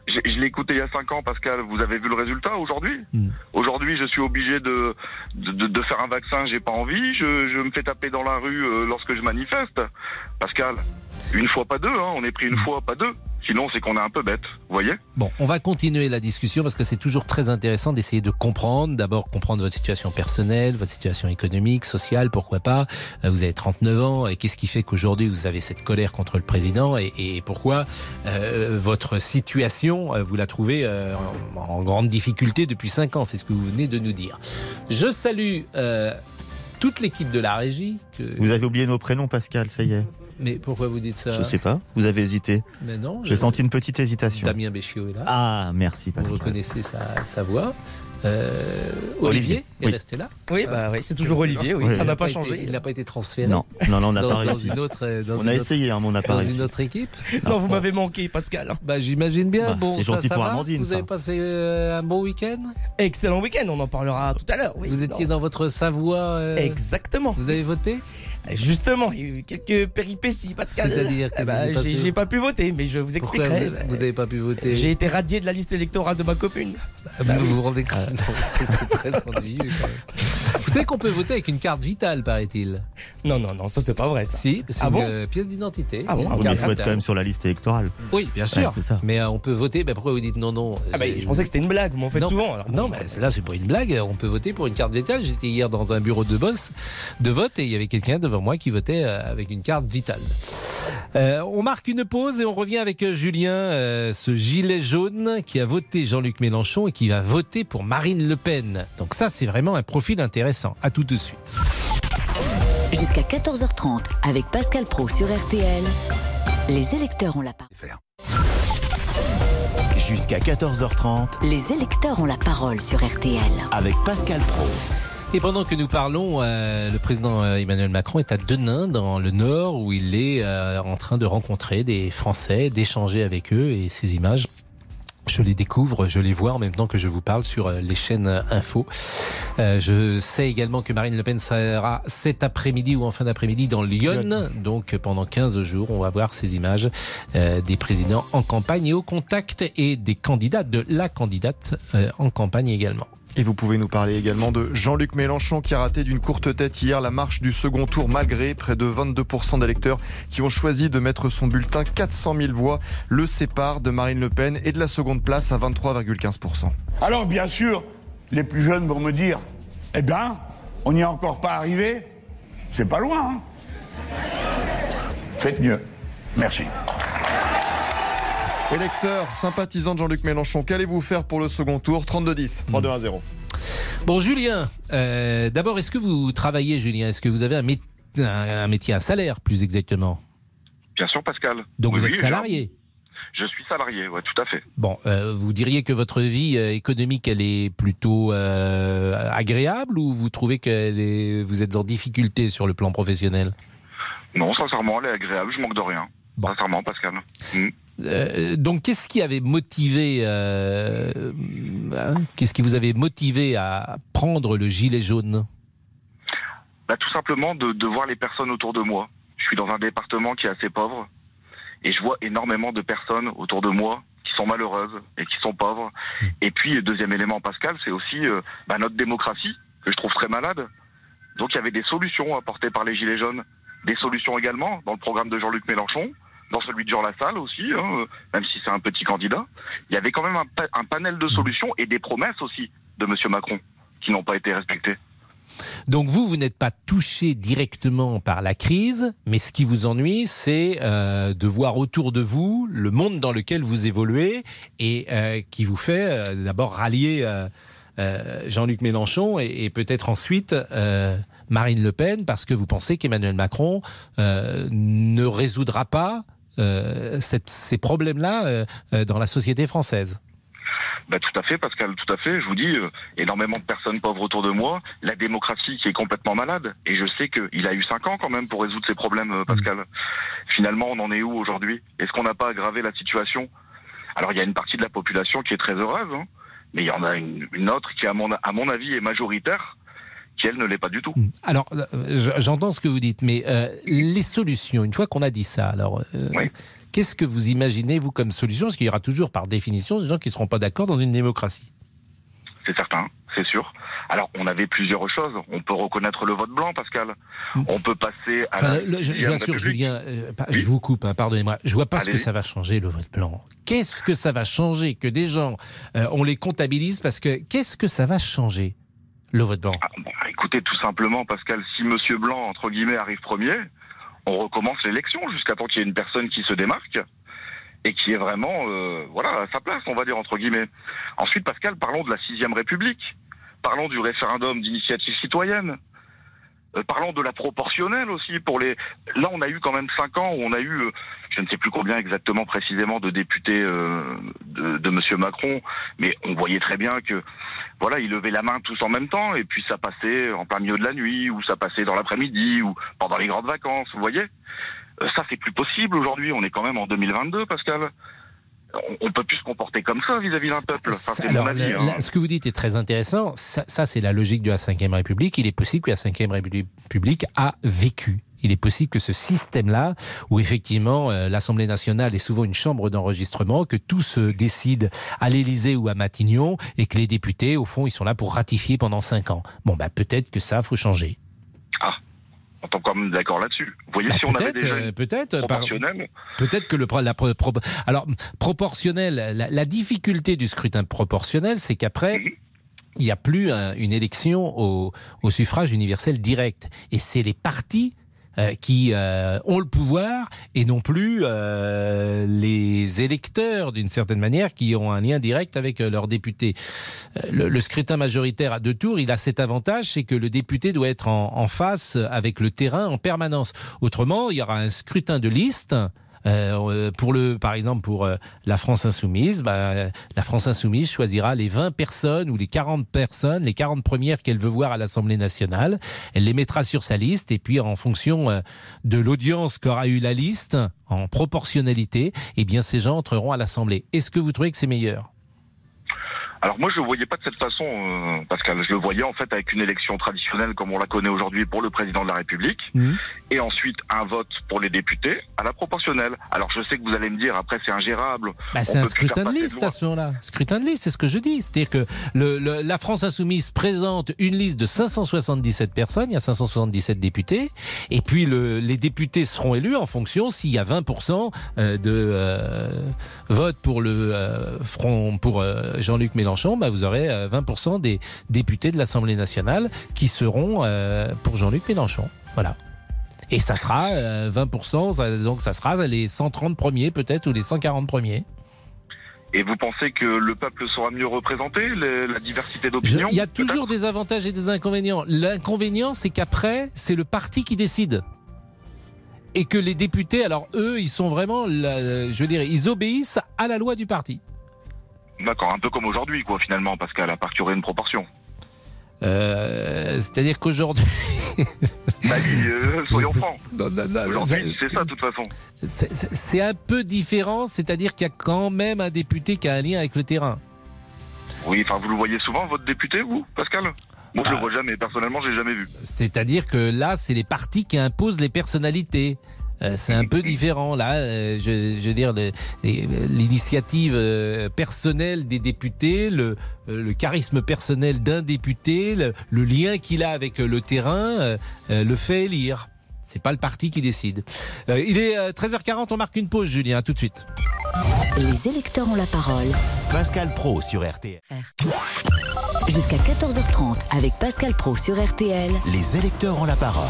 Speaker 15: Je, je l'ai écouté il y a 5 ans, Pascal. Vous avez vu le résultat aujourd'hui
Speaker 3: Hmm.
Speaker 15: Aujourd'hui, je suis obligé de, de, de- de faire un vaccin, j'ai pas envie. Je, je me fais taper dans la rue lorsque je manifeste. Pascal, une fois, pas deux. Hein. On est pris
Speaker 3: Hmm.
Speaker 15: une fois, pas deux. Sinon, c'est qu'on est un peu bête. Vous voyez
Speaker 3: Bon, on va continuer la discussion parce que c'est toujours très intéressant d'essayer de comprendre, d'abord comprendre votre situation personnelle, votre situation économique, sociale, pourquoi pas. Euh, Vous avez 39 ans et qu'est-ce qui fait qu'aujourd'hui vous avez cette colère contre le président et, et pourquoi euh, votre situation, euh, vous la trouvez euh, en, en grande difficulté depuis 5 ans, c'est ce que vous venez de nous dire. Je salue euh, toute l'équipe de la régie. Que...
Speaker 16: Vous avez oublié nos prénoms, Pascal, ça y est.
Speaker 3: Mais pourquoi vous dites ça
Speaker 16: Je sais pas, vous avez hésité.
Speaker 3: Mais non.
Speaker 16: J'ai
Speaker 3: je-
Speaker 16: senti une petite hésitation.
Speaker 3: Damien Béchiot est là.
Speaker 16: Ah, merci,
Speaker 3: Vous
Speaker 16: Pascal.
Speaker 3: reconnaissez sa, sa voix. Euh, Olivier,
Speaker 16: Olivier,
Speaker 3: est
Speaker 16: oui.
Speaker 3: resté là
Speaker 17: Oui, bah oui, c'est toujours Olivier, oui, ça n'a pas
Speaker 3: été-
Speaker 17: changé.
Speaker 3: il n'a pas été transféré.
Speaker 16: Non, non, non, on n'a pas réussi.
Speaker 3: une autre, dans
Speaker 16: On a
Speaker 3: autre-
Speaker 16: essayé, hein, mais on n'a pas
Speaker 3: Dans
Speaker 16: réussi.
Speaker 3: une autre équipe.
Speaker 17: Non, vous m'avez manqué, Pascal.
Speaker 3: Bah, j'imagine bien.
Speaker 16: Bah,
Speaker 3: bon,
Speaker 16: c'est
Speaker 3: ça,
Speaker 16: gentil
Speaker 3: ça
Speaker 16: pour
Speaker 3: va
Speaker 16: Amandine,
Speaker 3: Vous avez passé euh, un bon week-end?
Speaker 17: Excellent week-end, on en parlera tout à l'heure. Oui.
Speaker 3: Vous étiez dans votre Savoie. euh,
Speaker 17: Exactement.
Speaker 3: Vous avez voté?
Speaker 17: Justement, il y a eu quelques péripéties, Pascal.
Speaker 3: C'est-à-dire que
Speaker 17: Eh
Speaker 3: êtes
Speaker 17: j'ai pas pu voter, mais je vous expliquerai.
Speaker 3: vous- vous n'avez pas pu voter
Speaker 17: J'ai été radié de la liste électorale de ma commune.
Speaker 3: vous vous rendez compte Non, c'est- C'est très ennuyeux. quand même. Vous savez qu'on peut voter avec une carte vitale, paraît-il
Speaker 17: Non, non, non, ça c'est pas vrai. ça.
Speaker 3: Si, c'est
Speaker 17: Ah
Speaker 3: une
Speaker 17: bon
Speaker 3: euh, pièce d'identité.
Speaker 17: Ah bon
Speaker 16: Oui, mais il faut être quand même sur la liste électorale.
Speaker 3: Oui, bien sûr.
Speaker 16: Ouais, c'est ça.
Speaker 3: Mais euh, on peut voter. Ben, pourquoi vous dites non, non
Speaker 17: Ah bah, je pensais que c'était une blague, vous m'en faites
Speaker 3: non,
Speaker 17: souvent. alors.
Speaker 3: Non, mais là, c'est pas une blague. On peut voter pour une carte vitale. J'étais hier dans un bureau de boss de vote et il y avait quelqu'un devant moi qui votait euh, avec une carte vitale. Euh, on marque une pause et on revient avec euh, Julien, euh, ce gilet jaune qui a voté Jean-Luc Mélenchon et qui va voter pour Marine Le Pen. Donc ça, c'est vraiment un profil intéressant. À tout de suite.
Speaker 2: Jusqu'à 14h30 avec Pascal Pro sur RTL. Les électeurs ont la parole.
Speaker 1: Jusqu'à 14h30
Speaker 2: Les électeurs ont la parole sur RTL.
Speaker 1: avec Pascal Pro.
Speaker 3: Et pendant que nous parlons, euh, le président euh, Emmanuel Macron est à Denain, dans le Nord, où il est euh, en train de rencontrer des Français, d'échanger avec eux. Et ces images Je les découvre, je les vois en même temps que je vous parle sur euh, les chaînes info. Euh, je sais également que Marine Le Pen sera cet après-midi ou en fin d'après-midi dans Lyon. Donc pendant 15 jours, on va voir ces images euh, des présidents en campagne et au contact et des candidats, de la candidate euh, en campagne également.
Speaker 7: Et vous pouvez nous parler également de Jean-Luc Mélenchon qui a raté d'une courte tête hier la marche du second tour malgré près de 22% d'électeurs qui ont choisi de mettre son bulletin 400 000 voix le sépare de Marine Le Pen et de la seconde place à 23,15%.
Speaker 12: Alors bien sûr, les plus jeunes vont me dire, eh bien, on n'y est encore pas arrivé. C'est pas loin. hein. Faites mieux. Merci.
Speaker 7: Électeurs, sympathisants de Jean-Luc Mélenchon, qu'allez-vous faire pour le second tour? 32-10, 3-2 0.
Speaker 3: Bon, Julien, euh, d'abord, est-ce que vous travaillez, Julien? Est-ce que vous avez un, mét- un- un métier, un salaire plus exactement?
Speaker 15: Bien sûr, Pascal.
Speaker 3: Donc
Speaker 15: Oui,
Speaker 3: vous
Speaker 15: oui,
Speaker 3: êtes salarié
Speaker 15: Je suis salarié, ouais, tout à fait.
Speaker 3: Bon, euh, vous diriez que votre vie euh, économique, elle est plutôt euh, agréable ou vous trouvez que vous êtes en difficulté sur le plan professionnel?
Speaker 15: Non, sincèrement, elle est agréable, je manque de rien. Sincèrement, Pascal. Mm.
Speaker 3: Euh, donc, qu'est-ce qui avait motivé, euh, hein, qu'est-ce qui vous avait motivé à prendre le gilet jaune?
Speaker 15: Bah, tout simplement de, de voir les personnes autour de moi. Je suis dans un département qui est assez pauvre et je vois énormément de personnes autour de moi qui sont malheureuses et qui sont pauvres. Et puis, deuxième élément, Pascal, c'est aussi euh, bah, notre démocratie que je trouve très malade. Donc, il y avait des solutions apportées par les Gilets jaunes, des solutions également dans le programme de Jean-Luc Mélenchon, dans celui de Jean Lassalle aussi, hein, euh, même si c'est un petit candidat. Il y avait quand même un, pa- un panel de solutions et des promesses aussi de M. Macron qui n'ont pas été respectées.
Speaker 3: Donc vous, vous n'êtes pas touché directement par la crise, mais ce qui vous ennuie, c'est euh, de voir autour de vous le monde dans lequel vous évoluez et euh, qui vous fait d'abord rallier Jean-Luc Mélenchon et, peut-être ensuite Marine Le Pen parce que vous pensez qu'Emmanuel Macron ne résoudra pas cette- ces problèmes-là euh, euh, dans la société française.
Speaker 15: Bah, tout à fait, Pascal, tout à fait. Je vous dis, euh, énormément de personnes pauvres autour de moi, la démocratie qui est complètement malade. Et je sais qu'il a eu cinq ans quand même pour résoudre ces problèmes, euh, Pascal. Finalement, on en est où aujourd'hui? Est-ce qu'on n'a pas aggravé la situation? Alors, il y a une partie de la population qui est très heureuse, hein, mais il y en a une, une autre qui, à mon, à mon avis, est majoritaire, qui, elle, ne l'est pas du tout.
Speaker 3: Alors, euh, je- j'entends ce que vous dites, mais euh, les solutions, une fois qu'on a dit ça, alors, euh, qu'est-ce que vous imaginez, vous, comme solution? Parce qu'il y aura toujours, par définition, des gens qui ne seront pas d'accord dans une démocratie.
Speaker 15: C'est certain, c'est sûr. Alors, on avait plusieurs choses. On peut reconnaître le vote blanc, Pascal. On peut passer à
Speaker 3: Enfin,
Speaker 15: la...
Speaker 3: le- je, vous assure,
Speaker 15: République.
Speaker 3: Julien, euh, pas- je vous coupe, hein, pardonnez-moi, je vois pas ce que ça va changer, le vote blanc. Qu'est-ce que ça va changer que des gens, euh, on les comptabilise? Parce que qu'est-ce que ça va changer, blanc
Speaker 15: Bah, écoutez, tout simplement, Pascal, si Monsieur Blanc, entre guillemets, arrive premier, on recommence l'élection jusqu'à temps qu'il y ait une personne qui se démarque et qui est vraiment, euh, voilà, à sa place, on va dire, entre guillemets. Ensuite, Pascal, parlons de la sixième République. Parlons du référendum d'initiative citoyenne. Euh, parlons de la proportionnelle aussi pour les. Là, on a eu quand même cinq ans où on a eu, euh, je ne sais plus combien exactement précisément de députés euh, de, de Monsieur Macron, mais on voyait très bien que, voilà, ils levaient la main tous en même temps et puis ça passait en plein milieu de la nuit ou ça passait dans l'après-midi ou pendant les grandes vacances. Vous voyez, ça c'est plus possible aujourd'hui. On est quand même en 2022, Pascal. On, on peut plus se comporter comme ça vis-à-vis d'un peuple. Enfin,
Speaker 3: Alors,
Speaker 15: avis. hein.
Speaker 3: ce que vous dites est très intéressant. Ça, ça, c'est la logique de la Ve République. Il est possible que la Ve République a vécu. Il est possible que ce système-là, où effectivement euh, l'Assemblée nationale est souvent une chambre d'enregistrement, que tout se décide à l'Élysée ou à Matignon, et que les députés, au fond, ils sont là pour ratifier pendant cinq ans. Bon, bah peut-être que ça, faut changer.
Speaker 15: On est quand même d'accord là-dessus. Vous voyez,
Speaker 3: Bah,
Speaker 15: si on avait
Speaker 3: peut-être,
Speaker 15: déjà
Speaker 3: euh,
Speaker 15: une
Speaker 3: peut-être, que le la pro- pro- alors proportionnel, la, la difficulté du scrutin proportionnel, c'est qu'après. Il n'y a plus un- une élection au, au suffrage universel direct. Et c'est les partis euh, qui euh, ont le pouvoir et non plus euh, les électeurs, d'une certaine manière, qui ont un lien direct avec euh, leurs députés. Euh, Le, le scrutin majoritaire à deux tours, il a cet avantage, c'est que le député doit être en, en face avec le terrain en permanence. Autrement, il y aura un scrutin de liste. Euh, pour le, par exemple, pour euh, la France insoumise, bah, la France insoumise choisira les 20 personnes ou les 40 personnes, les 40 premières qu'elle veut voir à l'Assemblée nationale. Elle les mettra sur sa liste et puis en fonction euh, de l'audience qu'aura eu la liste, en proportionnalité, eh bien ces gens entreront à l'Assemblée. Est-ce que vous trouvez que c'est meilleur?
Speaker 15: Alors moi je le voyais pas de cette façon, euh, Pascal. Je le voyais en fait avec une élection traditionnelle comme on la connaît aujourd'hui pour le président de la République, et ensuite un vote pour les députés à la proportionnelle. Alors je sais que vous allez me dire après c'est ingérable.
Speaker 3: Bah, c'est un scrutin de liste à ce moment-là. Scrutin de liste, c'est ce que je dis. C'est-à-dire que le- le- la France Insoumise présente une liste de 577 personnes, il y a 577 députés, et puis le- les députés seront élus en fonction s'il y a 20% euh, de euh, vote pour le euh, front pour euh, Jean-Luc Mélenchon, bah, vous aurez euh, 20% des députés de l'Assemblée nationale qui seront euh, pour Jean-Luc Mélenchon. Voilà. Et ça sera euh, 20%, ça- donc ça sera les 130 premiers peut-être ou les 140 premiers.
Speaker 15: Et vous pensez que le peuple sera mieux représenté, la diversité d'opinions
Speaker 3: Il y a toujours des avantages et des inconvénients. L'inconvénient, c'est qu'après, c'est le parti qui décide. Et que les députés, alors eux, ils sont vraiment, je veux dire, ils obéissent à la loi du parti.
Speaker 15: D'accord, un peu comme aujourd'hui quoi finalement, Pascal, à part qu'il y aurait une proportion.
Speaker 3: Euh, C'est-à-dire qu'aujourd'hui.
Speaker 15: Bah oui, euh, soyons francs.
Speaker 3: Non, non, non,
Speaker 15: Aujourd'hui, c'est ça de toute façon.
Speaker 3: C'est- un peu différent, c'est-à-dire qu'il y a quand même un député qui a un lien avec le terrain.
Speaker 15: Oui, enfin vous le voyez souvent votre député, vous, Pascal? Moi je
Speaker 3: Ah.
Speaker 15: le vois jamais, personnellement j'ai jamais vu.
Speaker 3: C'est-à-dire que là, c'est les partis qui imposent les personnalités. Euh, c'est un peu différent là. euh, je, je veux dire l'initiative euh, personnelle des députés, le, le charisme personnel d'un député, le, le lien qu'il a avec le terrain, le fait élire. C'est pas le parti qui décide. Il est euh, 13h40, on marque une pause, Julien. À tout de suite.
Speaker 2: Les électeurs ont la parole.
Speaker 1: Pascal Pro sur RTL.
Speaker 2: Jusqu'à 14h30 avec Pascal Pro sur RTL.
Speaker 1: Les électeurs ont la parole.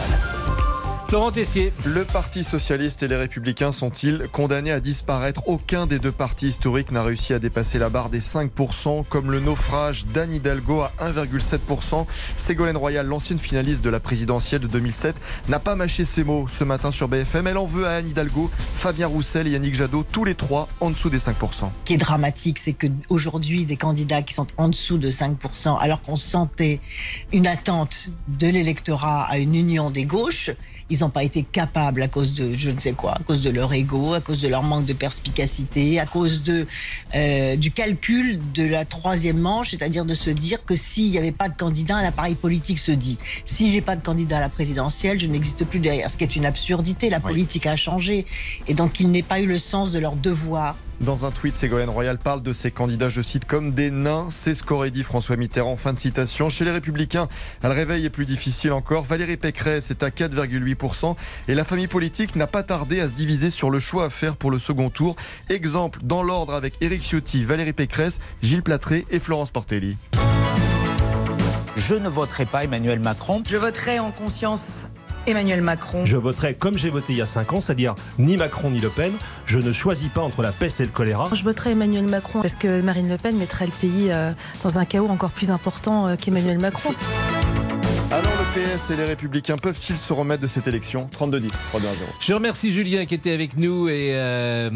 Speaker 3: Laurent Tessier.
Speaker 7: Le Parti socialiste et les républicains sont-ils condamnés à disparaître? Aucun des deux partis historiques n'a réussi à dépasser la barre des 5%, comme le naufrage d'Anne Hidalgo à 1,7%. Ségolène Royal, l'ancienne finaliste de la présidentielle de 2007, n'a pas mâché ses mots ce matin sur BFM. Elle en veut à Anne Hidalgo, Fabien Roussel et Yannick Jadot, tous les trois en dessous des 5%.
Speaker 18: Ce qui est dramatique, c'est que aujourd'hui des candidats qui sont en dessous de 5%, alors qu'on sentait une attente de l'électorat à une union des gauches, ils n'ont pas été capables à cause de je ne sais quoi, à cause de leur ego, à cause de leur manque de perspicacité, à cause de euh, du calcul de la troisième manche, c'est-à-dire de se dire que s'il n'y avait pas de candidat, un appareil politique se dit si j'ai pas de candidat à la présidentielle, je n'existe plus derrière. Ce qui est une absurdité. La politique a changé et donc ils n'aient pas eu le sens de leur devoir
Speaker 7: Dans un tweet, Ségolène Royal parle de ces candidats, je cite, comme des nains. C'est ce qu'aurait dit François Mitterrand. Fin de citation. Chez les Républicains, le réveil est plus difficile encore. Valérie Pécresse est à 4,8%. Et la famille politique n'a pas tardé à se diviser sur le choix à faire pour le second tour. Exemple dans l'ordre avec Éric Ciotti, Valérie Pécresse, Gilles Platré et Florence Portelli.
Speaker 19: Je ne voterai pas Emmanuel Macron.
Speaker 9: Je voterai en conscience Emmanuel Macron.
Speaker 20: Je voterai comme j'ai voté il y a 5 ans, c'est-à-dire ni Macron ni Le Pen. Je ne choisis pas entre la peste et le choléra.
Speaker 21: Je voterai Emmanuel Macron parce que Marine Le Pen mettrait le pays euh, dans un chaos encore plus important euh, qu'Emmanuel Macron.
Speaker 7: Alors le PS et les Républicains peuvent-ils se remettre de cette élection? 32-10, 3-2-1-0.
Speaker 3: Je remercie Julien qui était avec nous et euh,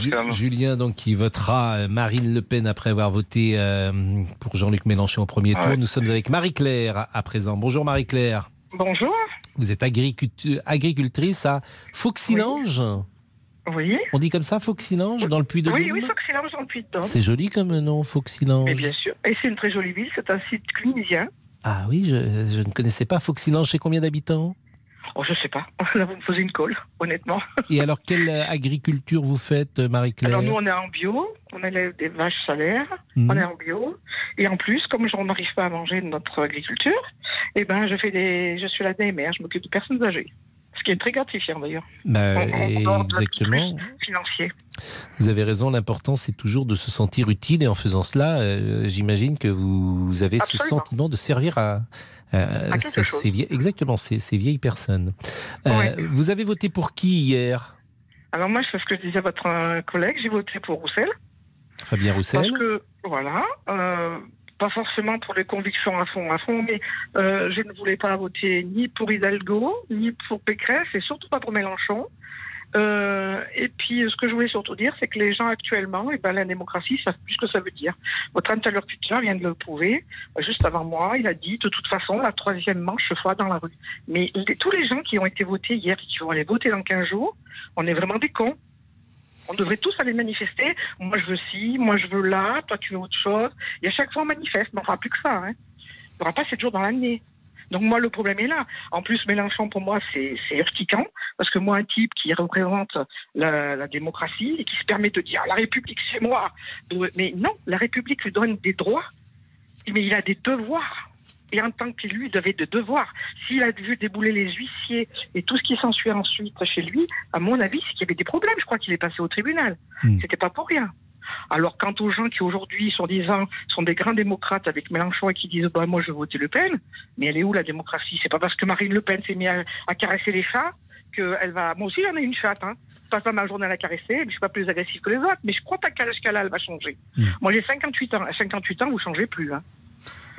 Speaker 3: Ju- Julien donc qui votera Marine Le Pen après avoir voté euh, pour Jean-Luc Mélenchon au premier tour.
Speaker 22: Ouais.
Speaker 3: Nous sommes avec Marie-Claire à- à présent. Bonjour Marie-Claire.
Speaker 22: Bonjour.
Speaker 3: Vous êtes agricultrice à Fauxillange.
Speaker 22: Oui.
Speaker 3: On dit comme ça Fauxillange dans le puits de
Speaker 22: Oui, oui, Foxillange dans le Puy-de-Dôme.
Speaker 3: C'est joli comme nom Fauxillange.
Speaker 22: Mais bien sûr. Et c'est une très jolie ville, c'est un site clunisien.
Speaker 3: Ah oui, je, je ne connaissais pas Fauxillange. C'est combien d'habitants?
Speaker 22: Oh, je sais pas. Là, vous me posez une colle, honnêtement.
Speaker 3: Et alors quelle euh, agriculture vous faites Marie-Claire
Speaker 22: Alors, nous, on est en bio. On élève des vaches salaires.
Speaker 3: Mhm.
Speaker 22: On est en bio. Et en plus, comme on n'arrive pas à manger de notre agriculture, eh ben, je fais des, je suis la DMR. Je m'occupe de personnes âgées. Ce qui est très gratifiant, d'ailleurs.
Speaker 3: Bah, exactement.
Speaker 22: Financier.
Speaker 3: Vous avez raison, l'important c'est toujours de se sentir utile et en faisant cela, euh, j'imagine que vous avez ce sentiment de servir à, euh,
Speaker 22: À quelque
Speaker 3: ces,
Speaker 22: chose.
Speaker 3: ces vieilles, exactement ces, ces vieilles personnes. Euh. Vous avez voté pour qui hier?
Speaker 22: Alors, moi, je fais ce que à votre euh, collègue. J'ai voté pour Roussel.
Speaker 3: Fabien Roussel
Speaker 22: Parce que, voilà, euh, pas forcément pour les convictions à fond, à fond, mais je ne voulais pas voter ni pour Hidalgo, ni pour Pécresse, et surtout pas pour Mélenchon. Euh, et puis, ce que je voulais surtout dire, c'est que les gens actuellement, et ben, la démocratie, savent plus ce que ça veut dire. Votre interlocuteur vient de le prouver. Euh, Juste avant moi, il a dit, de toute façon, la troisième manche se fera dans la rue. Mais tous les gens qui ont été votés hier et qui vont aller voter dans 15 jours, on est vraiment des cons. On devrait tous aller manifester. Moi, je veux ci, moi, je veux là, toi, tu veux autre chose. Et à chaque fois, on manifeste. Mais on fera plus que ça. Hein. Il n'y aura pas sept jours dans l'année. Donc moi, le problème est là. En plus, Mélenchon, pour moi, c'est urticant, parce que moi, un type qui représente la, la démocratie et qui se permet de dire la République, c'est moi. Mais non, la République lui donne des droits, mais il a des devoirs. Et en tant qu'élu, il avait des devoirs. S'il a vu débouler les huissiers et tout ce qui s'ensuit ensuite chez lui, à mon avis, c'est qu'il y avait des problèmes. Je crois qu'il est passé au tribunal. C'était pas pour rien. Alors, quant aux gens qui aujourd'hui, sont disant, sont des grands démocrates avec Mélenchon et qui disent, bah, moi, je vais voter Le Pen, mais elle est où la démocratie? C'est pas parce que Marine Le Pen s'est mise à, à caresser les chats qu'elle va. Moi aussi, j'en ai une chatte, hein. Je passe pas ma journée à la caresser, mais je suis pas plus agressive que les autres, mais je crois pas qu'à l'âge qu'elle a, elle va changer. Moi, j'ai 58 ans. À 58 ans, vous changez plus, hein.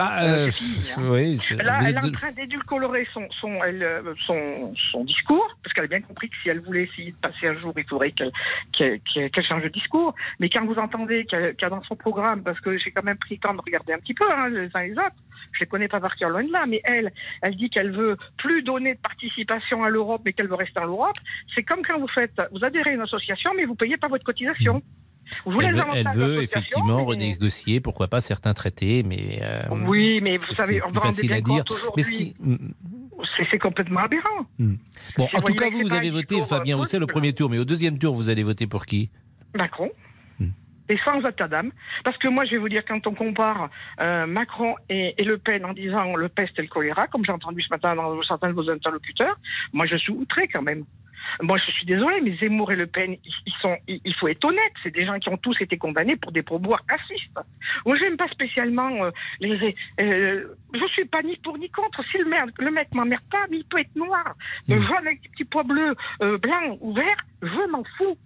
Speaker 3: Bah,
Speaker 22: Euh, hein.
Speaker 3: oui,
Speaker 22: Là, elle est en train d'édulcorer son, euh, son, son discours, parce qu'elle a bien compris que si elle voulait essayer de passer un jour, il faudrait qu'elle change de discours. Mais quand vous entendez qu'elle a dans son programme, parce que j'ai quand même pris le temps de regarder un petit peu hein, les uns et les autres, je les connais pas par cœur loin de là, mais elle, elle dit qu'elle veut plus donner de participation à l'Europe, mais qu'elle veut rester en Europe. C'est comme quand vous faites, vous adhérez à une association, mais vous payez pas votre cotisation. Vous
Speaker 3: Elle veut, elle effectivement
Speaker 22: mais-
Speaker 3: renégocier, pourquoi pas certains traités, mais euh,
Speaker 22: Oui, mais vous savez, on rendez
Speaker 3: facile à dire. Mais ce qui,
Speaker 22: C'est complètement aberrant.
Speaker 3: bon,
Speaker 22: C'est-
Speaker 3: en tout cas, vous, avez voté Fabien
Speaker 22: euh,
Speaker 3: Roussel au premier tour, mais au deuxième tour, vous allez voter pour qui?
Speaker 22: Macron.
Speaker 3: Hmm.
Speaker 22: Et sans état d'âme. Parce que moi, je vais vous dire, quand on compare euh, Macron et, et Le Pen en disant le peste et le choléra, comme j'ai entendu ce matin dans certains de vos interlocuteurs, moi, je suis outré quand même. Moi, je suis désolé, mais Zemmour et Le Pen, ils, sont, il faut être honnête, c'est des gens qui ont tous été condamnés pour des pourboires racistes. Moi, j'aime pas spécialement euh, les. Euh, je suis pas ni pour ni contre. Si le, merde, le mec m'emmerde pas, mais il peut être noir, jaune avec des petits pois bleus, euh, blanc ou vert, je m'en fous.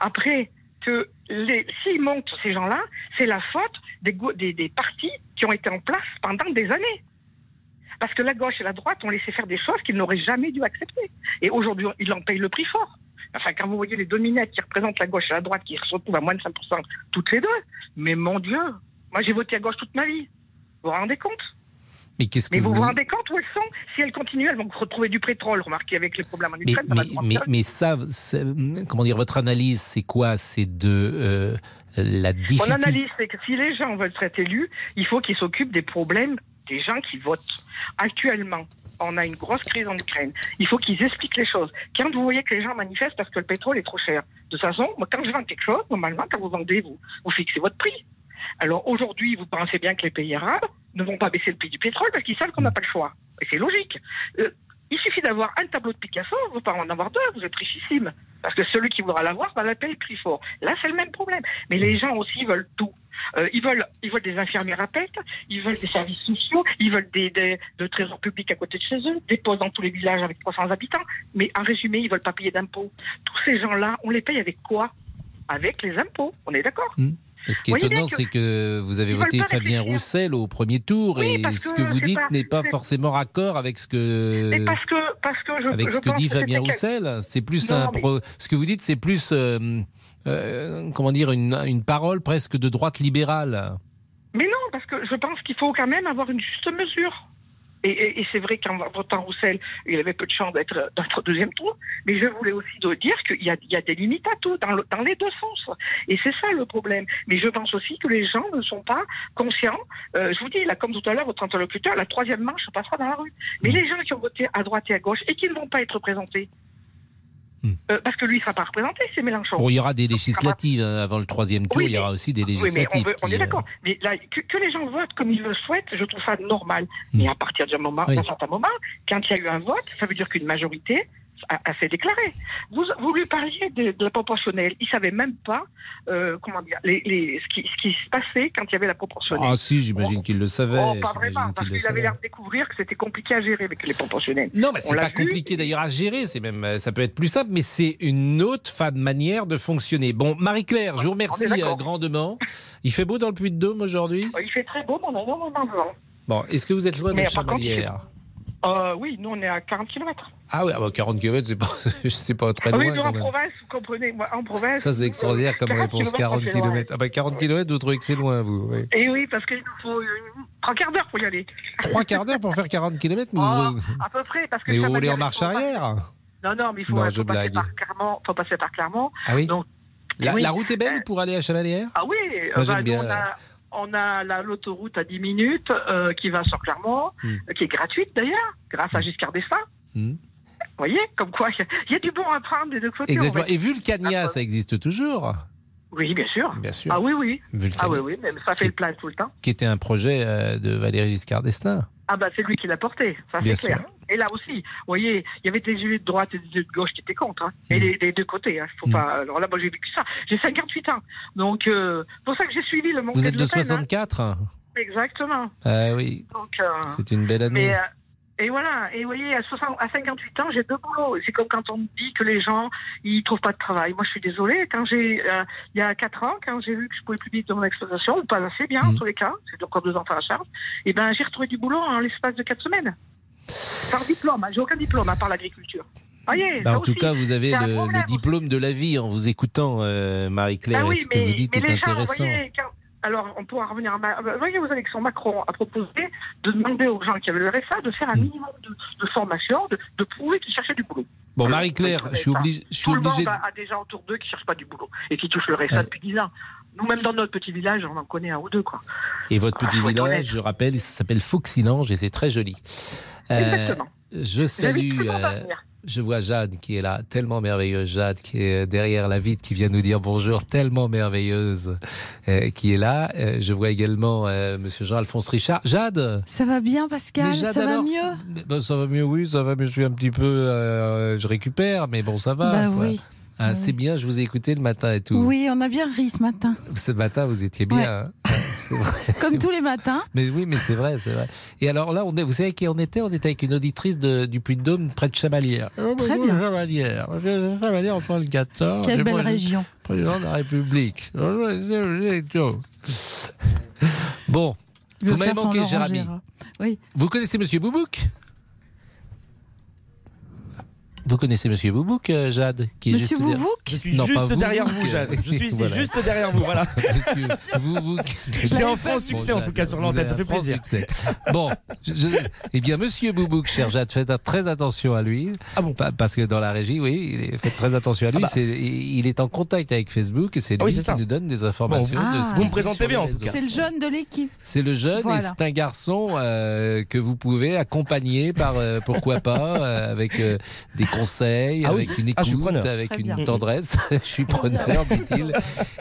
Speaker 22: Après, que les, s'ils montent ces gens-là, c'est la faute des, des, des partis qui ont été en place pendant des années. Parce que la gauche et la droite ont laissé faire des choses qu'ils n'auraient jamais dû accepter. Et aujourd'hui, ils en payent le prix fort. Enfin, quand vous voyez les dominettes qui représentent la gauche et la droite qui se retrouvent à moins de 5% toutes les deux, mais mon Dieu, moi j'ai voté à gauche toute ma vie. Vous vous rendez compte?
Speaker 3: Mais qu'est-ce que
Speaker 22: Mais vous
Speaker 3: vous...
Speaker 22: vous rendez compte où elles sont? Si elles continuent, elles vont retrouver du pétrole. Remarquez avec les problèmes en Ukraine,
Speaker 3: mais, mais, ça, comment dire, votre analyse, c'est quoi? C'est de euh, la
Speaker 22: Mon
Speaker 3: difficulté.
Speaker 22: analyse, c'est que si les gens veulent être élus, il faut qu'ils s'occupent des problèmes des gens qui votent. Actuellement, on a une grosse crise en Ukraine. Il faut qu'ils expliquent les choses. Quand vous voyez que les gens manifestent parce que le pétrole est trop cher, de toute façon, moi, quand je vends quelque chose, normalement, quand vous vendez, vous, vous fixez votre prix. Alors aujourd'hui, vous pensez bien que les pays arabes ne vont pas baisser le prix du pétrole parce qu'ils savent qu'on n'a pas le choix. Et c'est logique. Euh, il suffit d'avoir un tableau de Picasso, vous ne pouvez en avoir deux, vous êtes richissime. Parce que celui qui voudra l'avoir va la payer prix fort. Là, c'est le même problème. Mais les gens aussi veulent tout. Euh, ils, veulent, ils veulent des infirmières à pète, ils veulent des services sociaux, ils veulent des, des, de trésors publics à côté de chez eux, des postes dans tous les villages avec 300 habitants. Mais en résumé, ils veulent pas payer d'impôts. Tous ces gens-là, on les paye avec quoi? Avec les impôts. On est d'accord?
Speaker 3: Et ce qui est étonnant,
Speaker 22: que-
Speaker 3: c'est que vous avez
Speaker 22: Ils
Speaker 3: voté Fabien. Roussel au premier tour
Speaker 22: Oui,
Speaker 3: et ce
Speaker 22: que
Speaker 3: que vous dites n'est pas forcément raccord avec ce que
Speaker 22: Mais parce que, parce que je,
Speaker 3: avec
Speaker 22: je
Speaker 3: ce que dit Fabien Roussel. C'est plus
Speaker 22: Non,
Speaker 3: un
Speaker 22: mais-
Speaker 3: ce que vous dites, c'est plus euh, euh, comment dire une, une parole presque de droite libérale.
Speaker 22: Mais non, parce que je pense qu'il faut quand même avoir une juste mesure. Et, et- et c'est vrai qu'en votant Roussel, il avait peu de chance d'être d'être au deuxième tour, mais je voulais aussi dire qu'il y a, il y a des limites à tout, dans, le- dans les deux sens. Et c'est ça le problème. Mais je pense aussi que les gens ne sont pas conscients. Euh, je vous dis, là, comme tout à l'heure, votre interlocuteur, la troisième manche passera dans la rue. Mais les gens qui ont voté à droite et à gauche et qui ne vont pas être euh, parce que lui ne sera pas représenté, c'est Mélenchon.
Speaker 3: Bon, il y aura des législatives hein, avant le troisième tour.
Speaker 22: Oui,
Speaker 3: il y aura aussi des
Speaker 22: Oui, mais
Speaker 3: législatives.
Speaker 22: on, veut- on
Speaker 3: qui,
Speaker 22: est
Speaker 3: euh,
Speaker 22: d'accord. Mais là, que, que les gens votent comme ils le souhaitent, je trouve ça normal. Mais à partir d'un moment,
Speaker 3: Oui.
Speaker 22: d'un certain moment, quand il y a eu un vote, ça veut dire qu'une majorité a, a fait déclarer. Vous, vous lui parliez de, de la proportionnelle. Il savait même pas, euh, comment dire, les, les- ce, qui, ce qui se passait quand il y avait la proportionnelle.
Speaker 3: Ah si, j'imagine qu'il le savait.
Speaker 22: Oh, pas vraiment, parce
Speaker 3: qu'il
Speaker 22: avait l'air de découvrir que c'était compliqué à gérer avec les proportionnels.
Speaker 3: Non, mais c'est pas
Speaker 22: vu.
Speaker 3: compliqué d'ailleurs à gérer. C'est même, euh, ça peut être plus simple, mais c'est une autre fa- manière de fonctionner. Bon, Marie-Claire, je vous remercie euh, grandement. Il fait beau dans le Puy-de-Dôme aujourd'hui?
Speaker 22: Euh, Il fait très beau, mais on a énormément de vent.
Speaker 3: Bon, est-ce que vous êtes loin
Speaker 22: Mais
Speaker 3: de Chamalières
Speaker 22: Euh, oui, nous on est à 40 km.
Speaker 3: Ah oui, ah bah 40 km, c'est pas, pas très
Speaker 22: Ah oui,
Speaker 3: loin
Speaker 22: nous
Speaker 3: quand
Speaker 22: en province, vous comprenez, moi, en province.
Speaker 3: Ça, c'est extraordinaire comme
Speaker 22: 40
Speaker 3: réponse. 40
Speaker 22: kilomètres, c'est loin.
Speaker 3: km. Ah bah 40 km, vous trouvez que c'est loin, vous oui.
Speaker 22: Et oui, parce qu'il nous faut euh, trois quarts d'heure pour y aller.
Speaker 3: Trois quarts d'heure pour faire 40 km, mais vous,
Speaker 22: À peu près, parce que
Speaker 3: mais
Speaker 22: ça
Speaker 3: vous roulez en marche arrière
Speaker 22: Non, non, mais il faut,
Speaker 3: Non,
Speaker 22: faut
Speaker 3: je
Speaker 22: passer par Clermont. faut passer par Clermont.
Speaker 3: Ah oui
Speaker 22: Donc,
Speaker 3: La,
Speaker 22: Oui.
Speaker 3: la route est belle pour aller à Chamalières
Speaker 22: Ah oui,
Speaker 3: Moi,
Speaker 22: euh,
Speaker 3: j'aime
Speaker 22: bah,
Speaker 3: bien.
Speaker 22: nous, on a, on a la- l'autoroute à 10 minutes euh, qui va sur Clermont,
Speaker 3: Hmm.
Speaker 22: euh, qui est gratuite d'ailleurs, grâce à Giscard d'Estaing.
Speaker 3: Hmm.
Speaker 22: Vous voyez, comme quoi il y a du bon à prendre des deux côtés.
Speaker 3: Exactement. Et. Vulcania, ça existe toujours
Speaker 22: Oui, bien sûr.
Speaker 3: Bien sûr.
Speaker 22: Ah oui, oui.
Speaker 3: Vulcania.
Speaker 22: Ah oui, oui, même ça fait le plein tout le temps.
Speaker 3: Qui était un projet euh, de Valéry Giscard d'Estaing.
Speaker 22: Ah bah c'est lui qui l'a porté, ça
Speaker 3: Bien
Speaker 22: c'est clair.
Speaker 3: sûr.
Speaker 22: Et là aussi, vous voyez, il y avait des élus de droite et des élus de gauche qui étaient contre, hein. Et des, des deux côtés. Hein. Faut pas. Alors là, moi j'ai vécu ça. J'ai 58 ans, donc euh, pour ça que j'ai suivi le monde
Speaker 3: Vous êtes de
Speaker 22: Le Pen, hein.
Speaker 3: 64
Speaker 22: Exactement.
Speaker 3: Ah oui,
Speaker 22: euh,
Speaker 3: c'est une belle année.
Speaker 22: mais, euh, et voilà, et vous voyez, à, 60 à 58 ans, j'ai deux boulots. C'est comme quand on me dit que les gens, ils trouvent pas de travail. Moi, je suis désolée. Quand j'ai, euh, il y a 4 ans, quand j'ai vu que je pouvais plus vivre de mon exploitation, ou pas assez bien,
Speaker 3: Mm.
Speaker 22: en tous les cas, c'est encore deux ans à la charge, et ben, j'ai retrouvé du boulot en l'espace de 4 semaines. Par diplôme, hein. j'ai aucun diplôme à part l'agriculture. Voyez,
Speaker 3: Bah, en tout
Speaker 22: aussi,
Speaker 3: cas, vous avez le, le diplôme de la vie en vous écoutant, euh, Marie-Claire.
Speaker 22: Ah oui,
Speaker 3: ce que vous dites est
Speaker 22: gens,
Speaker 3: intéressant.
Speaker 22: voyez, quand- alors on pourra revenir à... Vous voyez, vous avez que son Macron a proposé de demander aux gens qui avaient le RSA de faire un minimum de, de formation, de, de prouver qu'ils cherchaient du boulot.
Speaker 3: Bon, Marie-Claire, je suis obligé, je suis
Speaker 22: Tout le
Speaker 3: obligé.
Speaker 22: monde a, a des gens autour d'eux qui cherchent pas du boulot et qui touchent le RSA
Speaker 3: Ouais.
Speaker 22: depuis 10 ans. Nous, même dans notre petit village, on en connaît un ou deux, quoi.
Speaker 3: Et votre petit village, je rappelle, ça s'appelle Fauxilange et c'est très joli. Euh,
Speaker 22: Exactement.
Speaker 3: je salue. euh, je vois Jade qui est là, tellement merveilleuse. Jade qui est derrière la vitre, qui vient nous dire bonjour, tellement merveilleuse, euh, qui est là. Euh, je vois également euh, Monsieur Jean-Alphonse Richard. Jade.
Speaker 23: Ça va bien, Pascal?
Speaker 3: Mais Jade,
Speaker 23: Ça va mieux?
Speaker 3: ben, Ça va mieux, oui, ça va mieux. Je suis un petit peu, euh, je récupère, mais bon, ça va.
Speaker 23: Bah
Speaker 3: quoi.
Speaker 23: oui.
Speaker 3: Ah, C'est bien, je vous ai écouté le matin et tout.
Speaker 23: Oui, on a bien ri ce matin.
Speaker 3: Ce matin, vous étiez bien.
Speaker 23: Ouais.
Speaker 3: hein.
Speaker 23: Comme tous les matins.
Speaker 3: Mais oui, mais c'est vrai, c'est vrai. Et alors là, on est, vous savez qui on était? On était avec une auditrice de, du Puy-de-Dôme, près de Chamalières. Oh,
Speaker 23: Très bien.
Speaker 3: Chamalières. Chamalières, on prend le 14.
Speaker 23: Quelle belle région.
Speaker 3: Président de la République. Bon, vous m'avez manqué, Jérémy.
Speaker 23: Oui.
Speaker 3: Vous connaissez Monsieur Boubouk? Vous connaissez Monsieur Boubouk, euh, Jade qui est
Speaker 23: Monsieur
Speaker 3: juste derrière-
Speaker 23: Boubouk
Speaker 17: Je suis
Speaker 3: Non, pas
Speaker 17: juste derrière vous, Jade. Je suis ici,
Speaker 3: Voilà.
Speaker 17: juste derrière vous, voilà.
Speaker 3: Monsieur Boubouk.
Speaker 17: J'ai un franc succès, en tout cas, sur l'antenne, ça fait plaisir.
Speaker 3: Bon, je- je- eh bien, Monsieur Boubouk, cher Jade, faites très attention à lui.
Speaker 17: Ah bon
Speaker 3: Parce que dans la régie, oui, faites très attention à lui.
Speaker 17: Ah bah.
Speaker 3: Il est en contact avec Facebook et c'est lui
Speaker 17: Ah oui, c'est
Speaker 3: qui
Speaker 17: ça.
Speaker 3: nous donne des informations.
Speaker 23: Bon,
Speaker 3: de
Speaker 23: ah.
Speaker 17: Vous me présentez bien, en tout cas.
Speaker 23: C'est le jeune de l'équipe.
Speaker 3: C'est le jeune et c'est un garçon euh, que vous pouvez accompagner par, euh, pourquoi pas, euh, avec euh, des conseils,
Speaker 17: Ah oui.
Speaker 3: avec une
Speaker 17: Ah,
Speaker 3: écoute, avec
Speaker 23: Très
Speaker 3: une
Speaker 23: bien.
Speaker 3: tendresse. je suis preneur, dit-il,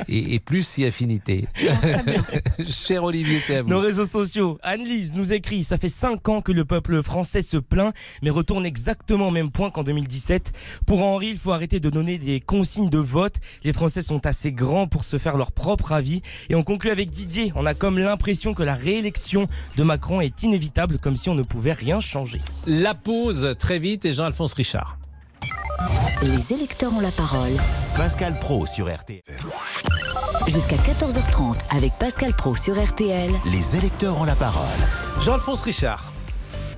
Speaker 3: et, et plus si affinité. Cher Olivier, c'est à vous.
Speaker 17: Nos réseaux sociaux. Anne-Lise nous écrit Ça fait 5 ans que le peuple français se plaint, mais retourne exactement au même point qu'en 2017. Pour Henri, il faut arrêter de donner des consignes de vote. Les Français sont assez grands pour se faire leur propre avis. Et on conclut avec Didier. On a comme l'impression que la réélection de Macron est inévitable, comme si on ne pouvait rien changer.
Speaker 3: La pause très vite et Jean-Alphonse Richard.
Speaker 2: Les électeurs ont la parole
Speaker 1: Pascal Pro sur RTL.
Speaker 2: jusqu'à 14h30 avec Pascal Pro sur RTL.
Speaker 1: Les électeurs ont la parole.
Speaker 3: Jean-Alphonse Richard.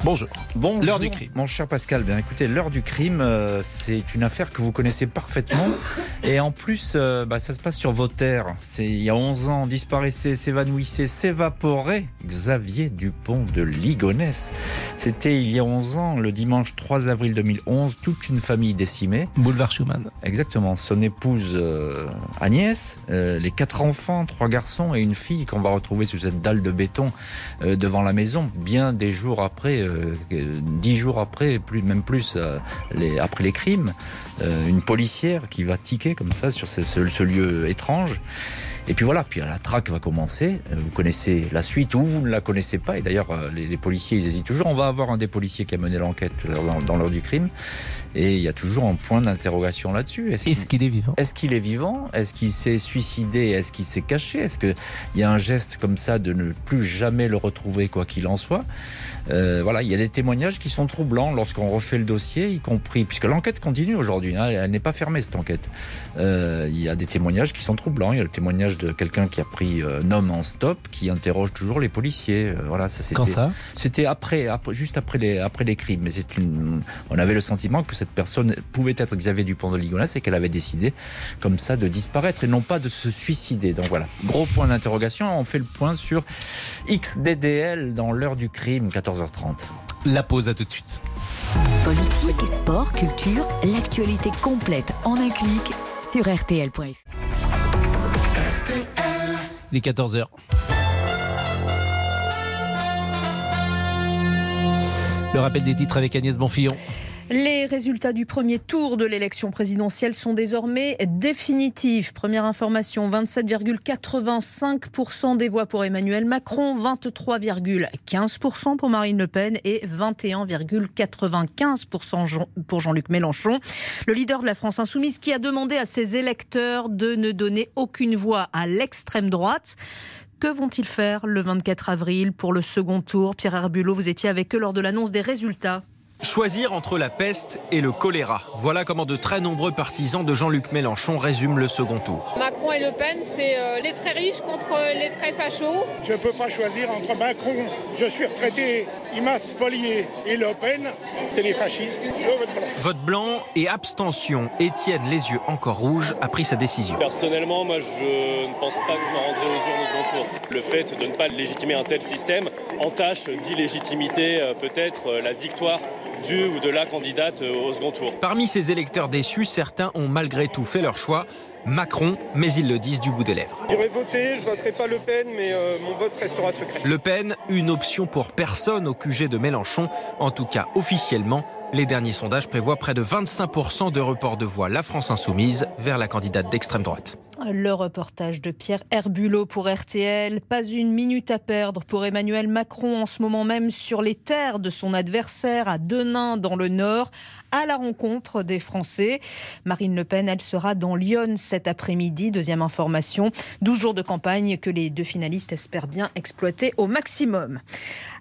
Speaker 3: Bonjour.
Speaker 24: Bonjour,
Speaker 3: L'heure du crime.
Speaker 24: Mon cher Pascal, bien écoutez, l'heure du crime, euh, c'est une affaire que vous connaissez parfaitement. Et en plus, euh, bah, ça se passe sur vos terres. C'est il y a 11 ans, disparaissait, s'évanouissait, s'évaporait Xavier Dupont de Ligonnès. C'était il y a 11 ans, le dimanche 3 avril 2011, toute une famille décimée.
Speaker 3: Boulevard Schumann.
Speaker 24: Exactement. Son épouse euh, Agnès, les quatre enfants, trois garçons et une fille qu'on va retrouver sous cette dalle de béton devant la maison, bien des jours après, dix jours après, plus, même plus euh, les, après les crimes. Euh, une policière qui va tiquer comme ça sur ce, ce- ce lieu étrange. Et puis voilà, puis la traque va commencer. Euh, Vous connaissez la suite ou vous ne la connaissez pas. Et d'ailleurs, les, les policiers, ils hésitent toujours. On va avoir un des policiers qui a mené l'enquête dans, dans l'heure du crime. Et il y a toujours un point d'interrogation là-dessus.
Speaker 3: Est-ce qu'il est vivant?
Speaker 24: Est-ce qu'il est vivant? Est-ce qu'il s'est suicidé? Est-ce qu'il s'est caché? Est-ce qu'il y a un geste comme ça de ne plus jamais le retrouver, quoi qu'il en soit? Euh, Voilà, il y a des témoignages qui sont troublants lorsqu'on refait le dossier, y compris, puisque l'enquête continue aujourd'hui, hein, elle n'est pas fermée cette enquête. Euh, il y a des témoignages qui sont troublants. Il y a le témoignage de quelqu'un qui a pris euh, un homme en stop, qui interroge toujours les policiers. Euh, voilà, ça c'était.
Speaker 3: Quand ça
Speaker 24: C'était après, après, juste après les, après les crimes. Mais c'est une, on avait le sentiment que cette personne pouvait être Xavier Dupont de Ligonnès et qu'elle avait décidé, comme ça, de disparaître et non pas de se suicider. Donc voilà, gros point d'interrogation. On fait le point sur XDDL dans l'heure du crime, 14h30.
Speaker 3: La pause, à tout de suite.
Speaker 2: Politique, sport, culture, l'actualité complète en un clic sur RTL.fr.
Speaker 3: RTL. Il est 14h. Le rappel des titres avec Agnès Bonfillon.
Speaker 5: Les résultats du premier tour de l'élection présidentielle sont désormais définitifs. Première information, 27,85% des voix pour Emmanuel Macron, 23,15% pour Marine Le Pen et 21,95% pour Jean-Luc Mélenchon. Le leader de la France insoumise qui a demandé à ses électeurs de ne donner aucune voix à l'extrême droite. Que vont-ils faire le 24 avril pour le second tour? Pierre Herbulot, vous étiez avec eux lors de l'annonce des résultats.
Speaker 25: Choisir entre la peste et le choléra. Voilà comment de très nombreux partisans de Jean-Luc Mélenchon résument le second tour.
Speaker 26: Macron et Le Pen, c'est euh, les très riches contre les très fachos.
Speaker 27: Je ne peux pas choisir entre Macron, je suis retraité, il m'a spolié, et Le Pen, c'est les fascistes. Le vote blanc.
Speaker 25: Vote blanc et abstention. Étienne, les yeux encore rouges, a pris sa décision.
Speaker 28: Personnellement, moi, je ne pense pas que je me rendrai aux urnes au second tour. Le fait de ne pas légitimer un tel système entache d'illégitimité euh, peut-être euh, la victoire du ou de la candidate euh, au second tour.
Speaker 25: Parmi ces électeurs déçus, certains ont malgré tout fait leur choix. Macron, mais ils le disent du bout des lèvres.
Speaker 27: J'irai voter, je voterai pas Le Pen, mais euh, mon vote restera secret.
Speaker 25: Le Pen, une option pour personne au QG de Mélenchon, en tout cas officiellement. Les derniers sondages prévoient près de 25% de report de voix La France Insoumise vers la candidate d'extrême droite.
Speaker 5: Le reportage de Pierre Herbulot pour RTL. Pas une minute à perdre pour Emmanuel Macron en ce moment même sur les terres de son adversaire à Denain dans le Nord, à la rencontre des Français. Marine Le Pen, elle sera dans Lyon cet après-midi. Deuxième information. 12 jours de campagne que les deux finalistes espèrent bien exploiter au maximum.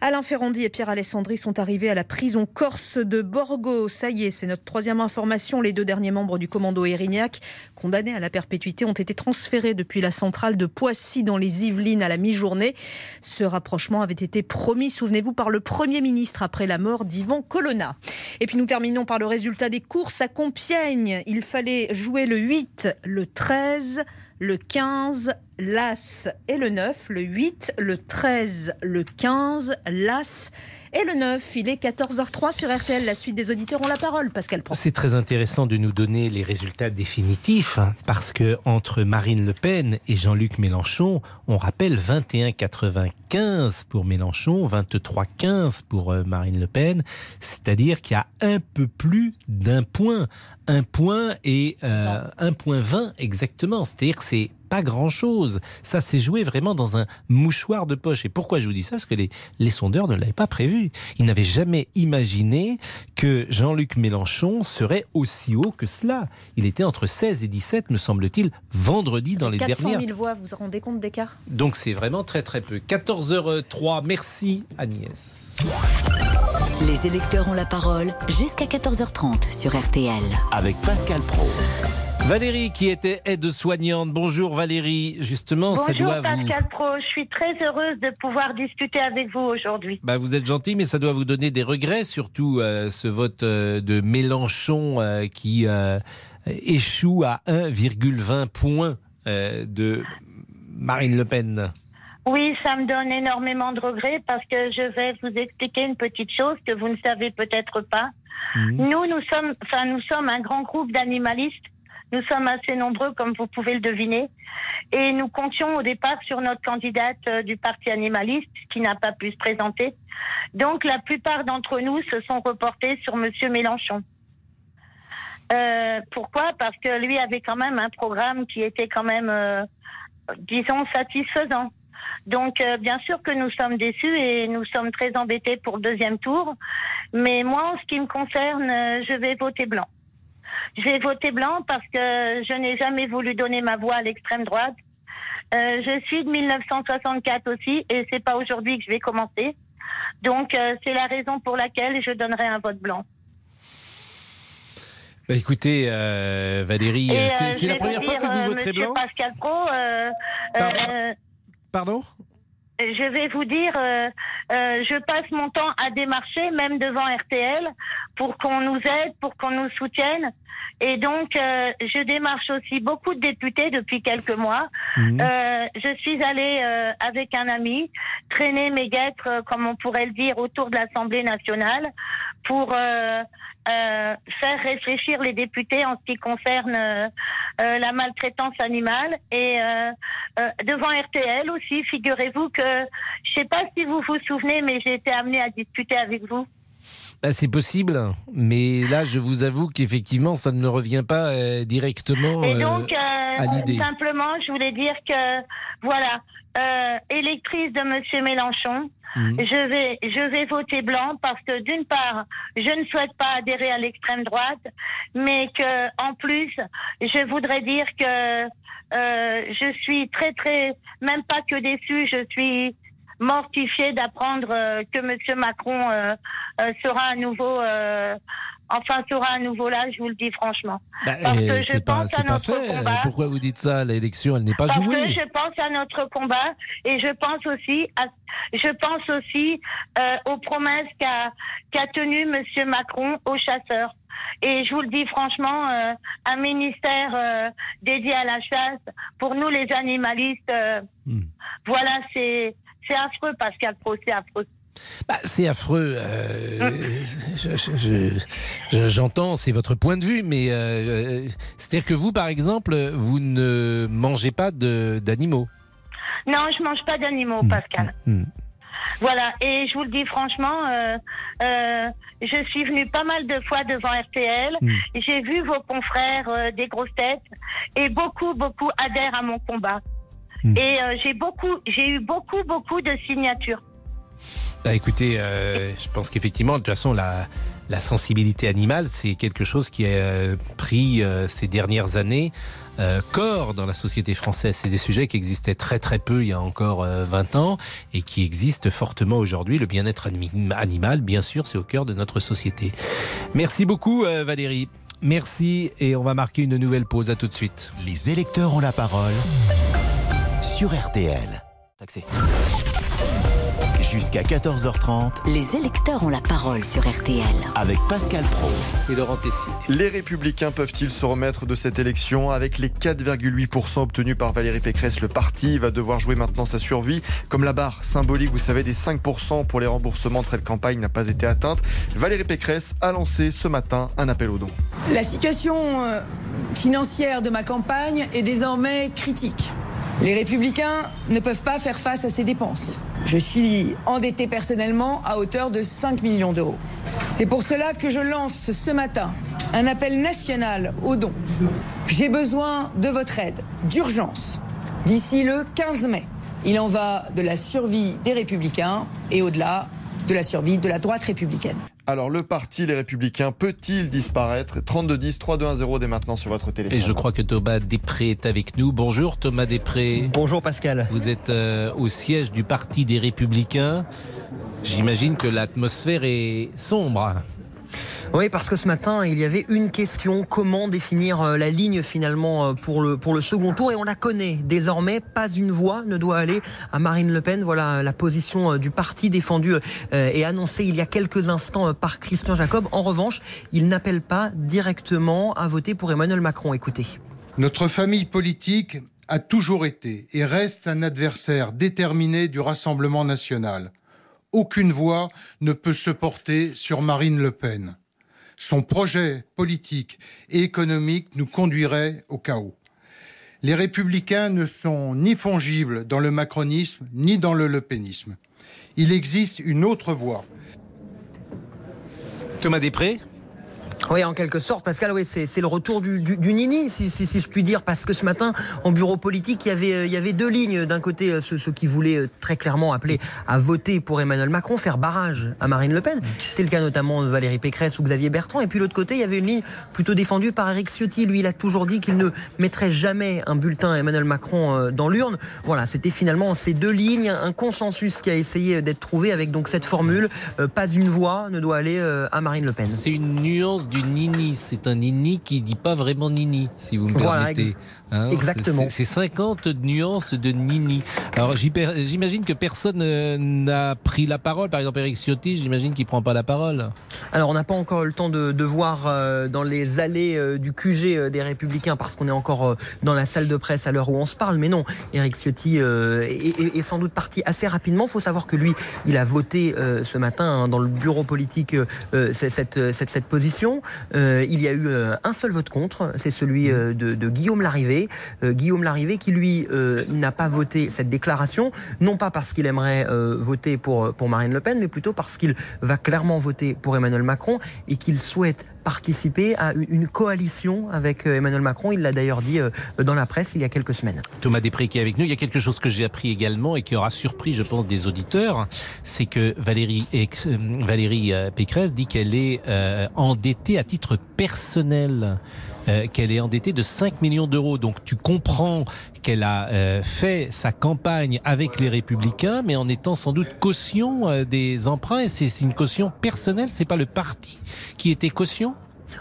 Speaker 5: Alain Ferrandi et Pierre Alessandri sont arrivés à la prison corse de Borgo. Ça y est, c'est notre troisième information. Les deux derniers membres du commando Erignac, condamnés à la perpétuité, ont été transférés depuis la centrale de Poissy dans les Yvelines à la mi-journée. Ce rapprochement avait été promis, souvenez-vous, par le Premier ministre après la mort d'Yvan Colonna. Et puis nous terminons par le résultat des courses à Compiègne. Il fallait jouer le 8, le 13, le 15, l'As et le 9, le 8, le 13, le 15, l'As et le 9. Il est 14h03 sur RTL. La suite des auditeurs ont la parole. Pascal Pro.
Speaker 3: C'est très intéressant de nous donner les résultats définitifs hein, parce que entre Marine Le Pen et Jean-Luc Mélenchon, on rappelle 21,95 pour Mélenchon, 23,15 pour euh, Marine Le Pen, c'est-à-dire qu'il y a un peu plus d'un point, un point et euh, un point 20 exactement. C'est-à-dire que c'est pas grand-chose. Ça s'est joué vraiment dans un mouchoir de poche. Et pourquoi je vous dis ça? Parce que les, les sondeurs ne l'avaient pas prévu. Ils n'avaient jamais imaginé que Jean-Luc Mélenchon serait aussi haut que cela. Il était entre 16 et 17, me semble-t-il, vendredi dans les
Speaker 5: 400
Speaker 3: dernières.
Speaker 5: 000 voix, vous vous rendez compte d'écart
Speaker 3: Donc c'est vraiment très très peu. 14h03, merci Agnès.
Speaker 2: Les électeurs ont la parole jusqu'à 14h30 sur RTL.
Speaker 1: Avec Pascal Pro.
Speaker 3: Valérie qui était aide-soignante. Bonjour Valérie, justement, ça
Speaker 29: Bonjour
Speaker 3: doit vous...
Speaker 29: Pascal Pro, je suis très heureuse de pouvoir discuter avec vous aujourd'hui.
Speaker 3: Bah, vous êtes gentil, mais ça doit vous donner des regrets, surtout euh, ce vote euh, de Mélenchon euh, qui euh, échoue à 1,20 points euh, de Marine Le Pen.
Speaker 29: Oui, ça me donne énormément de regrets parce que je vais vous expliquer une petite chose que vous ne savez peut-être pas. Nous, nous sommes, enfin, nous sommes un grand groupe d'animalistes. Nous sommes assez nombreux, comme vous pouvez le deviner. Et nous comptions au départ sur notre candidate euh, du Parti animaliste qui n'a pas pu se présenter. Donc, la plupart d'entre nous se sont reportés sur Monsieur Mélenchon. Euh, pourquoi? Parce que lui avait quand même un programme qui était quand même, euh, disons, satisfaisant. Donc, euh, bien sûr que nous sommes déçus et nous sommes très embêtés pour le deuxième tour. Mais moi, en ce qui me concerne, euh, je vais voter blanc. Je vais voter blanc parce que je n'ai jamais voulu donner ma voix à l'extrême droite. Euh, je suis de 1964 aussi et c'est pas aujourd'hui que je vais commencer. Donc, euh, c'est la raison pour laquelle je donnerai un vote blanc.
Speaker 3: Bah, écoutez, euh, Valérie, c'est la première fois que vous voterez
Speaker 29: Monsieur
Speaker 3: blanc?
Speaker 29: Pascal Pro,
Speaker 3: Pardon?
Speaker 29: Je vais vous dire, euh, euh, je passe mon temps à démarcher, même devant RTL, pour qu'on nous aide, pour qu'on nous soutienne. Et donc, euh, je démarche aussi beaucoup de députés depuis quelques mois. Euh, je suis allée avec un ami traîner mes guêtres, comme on pourrait le dire, autour de l'Assemblée nationale pour euh, euh, faire réfléchir les députés en ce qui concerne euh, la maltraitance animale et devant RTL aussi. Figurez-vous que je sais pas si vous vous souvenez, mais j'ai été amenée à discuter avec vous.
Speaker 3: Bah, c'est possible, mais là, je vous avoue qu'effectivement, ça ne me revient pas directement
Speaker 29: Et donc,
Speaker 3: à l'idée.
Speaker 29: simplement, je voulais dire que, voilà, électrice de Monsieur Mélenchon,
Speaker 3: Mhm.
Speaker 29: je vais, je vais voter blanc parce que d'une part, je ne souhaite pas adhérer à l'extrême droite, mais que, en plus, je voudrais dire que euh, je suis très, très, même pas que déçue, je suis mortifiée d'apprendre euh, que Monsieur Macron euh, sera à nouveau. Enfin, sera à nouveau là, je vous le dis franchement.
Speaker 3: Bah,
Speaker 29: Parce que je
Speaker 3: c'est pas,
Speaker 29: pense à notre
Speaker 3: fait.
Speaker 29: combat.
Speaker 3: Pourquoi vous dites ça L'élection, elle n'est pas
Speaker 29: Parce que
Speaker 3: jouée.
Speaker 29: je pense à notre combat et je pense aussi, à, je pense aussi euh, aux promesses qu'a qu'a tenues Monsieur Macron aux chasseurs. Et je vous le dis franchement, euh, un ministère euh, dédié à la chasse, pour nous les animalistes, euh, voilà, c'est c'est affreux, Pascal Pro, c'est affreux.
Speaker 3: Bah, c'est affreux. euh, je- je- je- je- J'entends, c'est votre point de vue, mais euh, euh, c'est-à-dire que vous, par exemple, vous ne mangez pas de- d'animaux.
Speaker 29: Non, je mange pas d'animaux, Pascal.
Speaker 3: Hmm.
Speaker 29: Voilà, et je vous le dis franchement, euh, euh, je suis venue pas mal de fois devant RTL. J'ai vu vos confrères euh, des grosses têtes et beaucoup, beaucoup adhèrent à mon combat. Et j'ai beaucoup, j'ai eu beaucoup, beaucoup de signatures.
Speaker 3: Bah, écoutez, euh, je pense qu'effectivement, de toute façon, la, la sensibilité animale, c'est quelque chose qui a euh, pris euh, ces dernières années euh, corps dans la société française. C'est des sujets qui existaient très très peu il y a encore euh, 20 ans et qui existent fortement aujourd'hui. Le bien-être ani- animal, bien sûr, c'est au cœur de notre société. Merci beaucoup, euh, Valérie. Merci et on va marquer une nouvelle pause. À tout de suite.
Speaker 1: Les électeurs ont la parole sur RTL. Jusqu'à 14h30
Speaker 2: Les électeurs ont la parole sur RTL.
Speaker 1: avec Pascal Pro.
Speaker 3: Et Laurent Tessier.
Speaker 7: Les Républicains peuvent-ils se remettre de cette élection Avec les 4,8% obtenus par Valérie Pécresse, le parti va devoir jouer maintenant sa survie. Comme la barre symbolique, vous savez, des 5% pour les remboursements de frais de campagne n'a pas été atteinte, Valérie Pécresse a lancé ce matin un appel aux dons.
Speaker 30: La situation euh, financière de ma campagne est désormais critique. Les républicains ne peuvent pas faire face à ces dépenses. Je suis endetté personnellement à hauteur de 5 millions d'euros. C'est pour cela que je lance ce matin un appel national aux dons. J'ai besoin de votre aide d'urgence d'ici le 15 mai. Il en va de la survie des républicains et au-delà de la survie de la droite républicaine.
Speaker 7: Alors, le parti Les Républicains peut-il disparaître? 3210 3210 dès maintenant sur votre téléphone.
Speaker 3: Et je crois que Thomas Després est avec nous. Bonjour Thomas Després.
Speaker 31: Bonjour Pascal.
Speaker 3: Vous êtes euh, au siège du Parti des Républicains. J'imagine que l'atmosphère est sombre.
Speaker 31: Oui, parce que ce matin, il y avait une question comment définir euh, la ligne finalement euh, pour le, pour le second tour? Et on la connaît désormais. Pas une voix ne doit aller à Marine Le Pen. Voilà euh, la position du parti défendue et annoncée il y a quelques instants par Christian Jacob. En revanche, il n'appelle pas directement à voter pour Emmanuel Macron. Écoutez.
Speaker 32: Notre famille politique a toujours été et reste un adversaire déterminé du Rassemblement national. Aucune voix ne peut se porter sur Marine Le Pen. Son projet politique et économique nous conduirait au chaos. Les républicains ne sont ni fongibles dans le macronisme ni dans le lepénisme. Il existe une autre voie.
Speaker 3: Thomas Després
Speaker 31: Oui, en quelque sorte, Pascal, oui, c'est le retour du, du- du nini, si, si- si je puis dire, parce que ce matin, en bureau politique, il y avait, euh, il y avait deux lignes. D'un côté, euh, ceux, ceux qui voulaient euh, très clairement appeler à voter pour Emmanuel Macron, faire barrage à Marine Le Pen. C'était le cas notamment de Valérie Pécresse ou Xavier Bertrand. Et puis l'autre côté, il y avait une ligne plutôt défendue par Eric Ciotti. Lui, il a toujours dit qu'il ne mettrait jamais un bulletin Emmanuel Macron dans l'urne. Voilà, c'était finalement ces deux lignes, un consensus qui a essayé d'être trouvé avec donc cette formule pas une voix ne doit aller à Marine Le Pen.
Speaker 3: C'est une nuance du nini. C'est un nini qui dit pas vraiment nini, si vous me
Speaker 31: Voilà,
Speaker 3: permettez.
Speaker 31: ex- exactement.
Speaker 3: c'est- C'est 50 nuances de nini. Alors j'imagine que personne euh, n'a pris la parole. Par exemple, Eric Ciotti, j'imagine qu'il prend pas la parole.
Speaker 31: Alors, on n'a pas encore eu le temps de, de voir euh, dans les allées euh, du QG euh, des Républicains parce qu'on est encore dans la salle de presse à l'heure où on se parle. Mais non, Éric Ciotti est, est- est sans doute parti assez rapidement. Il faut savoir que lui, il a voté ce matin hein, dans le bureau politique c'est- cette, cette, cette position. Euh, il y a eu euh, un seul vote contre, c'est celui euh, de, Guillaume Larrivé. Guillaume Larrivé qui lui n'a pas voté cette déclaration, non pas parce qu'il aimerait voter pour Marine Le Pen, mais plutôt parce qu'il va clairement voter pour Emmanuel Macron et qu'il souhaite participer à une- coalition avec euh, Emmanuel Macron. Il l'a d'ailleurs dit euh, dans la presse il y a quelques semaines.
Speaker 3: Thomas Després qui est avec nous. Il y a quelque chose que j'ai appris également et qui aura surpris, je pense, des auditeurs. C'est que Valérie, euh, Valérie Pécresse dit qu'elle est euh, endettée à titre personnel. Euh, qu'elle est endettée de 5 millions d'euros. Donc tu comprends qu'elle a euh, fait sa campagne avec les Républicains, mais en étant sans doute caution euh, des emprunts. Et c'est une caution personnelle, c'est pas le parti qui était caution?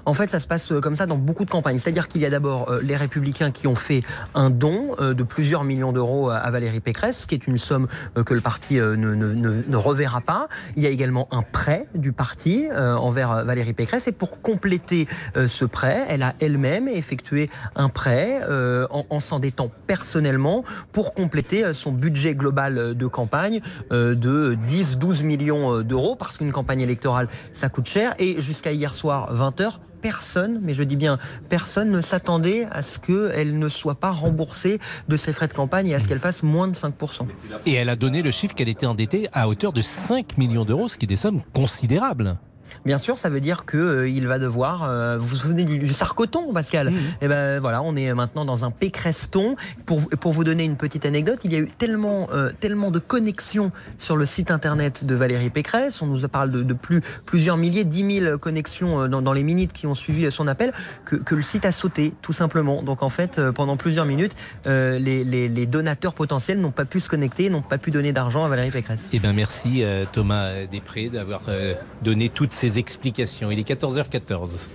Speaker 31: En fait, ça se passe euh, comme ça dans beaucoup de campagnes. C'est-à-dire qu'il y a d'abord euh, les républicains qui ont fait un don euh, de plusieurs millions d'euros à, Valérie Pécresse, qui est une somme que le parti ne, reverra pas. Il y a également un prêt du parti envers Valérie Pécresse. Et pour compléter ce prêt, elle a elle-même effectué un prêt en, en s'endettant personnellement pour compléter son budget global de campagne de 10-12 millions d'euros, parce qu'une campagne électorale, ça coûte cher. Et jusqu'à hier soir, 20h, personne, mais je dis bien personne, ne s'attendait à ce qu'elle ne soit pas remboursée de ses frais de campagne et à ce qu'elle fasse moins de 5%.
Speaker 3: Et elle a donné le chiffre qu'elle était endettée à hauteur de 5 millions d'euros, ce qui est des sommes considérables.
Speaker 31: Bien sûr, ça veut dire que euh, il va devoir. euh, vous vous souvenez du, du sarcoton, Pascal Et ben voilà, on est maintenant dans un pécreston. Pour vous- pour vous donner une petite anecdote, il y a eu tellement euh, tellement de connexions sur le site internet de Valérie Pécresse. On nous parle de, de plus plusieurs milliers, 10 000 connexions dans, dans les minutes qui ont suivi son appel, que, que le site a sauté tout simplement. Donc en fait, euh, pendant plusieurs minutes, euh, les, les- les donateurs potentiels n'ont pas pu se connecter, n'ont pas pu donner d'argent à Valérie Pécresse.
Speaker 3: Eh bien, merci euh, Thomas Després d'avoir euh, donné toutes ces explications. Il est 14h14.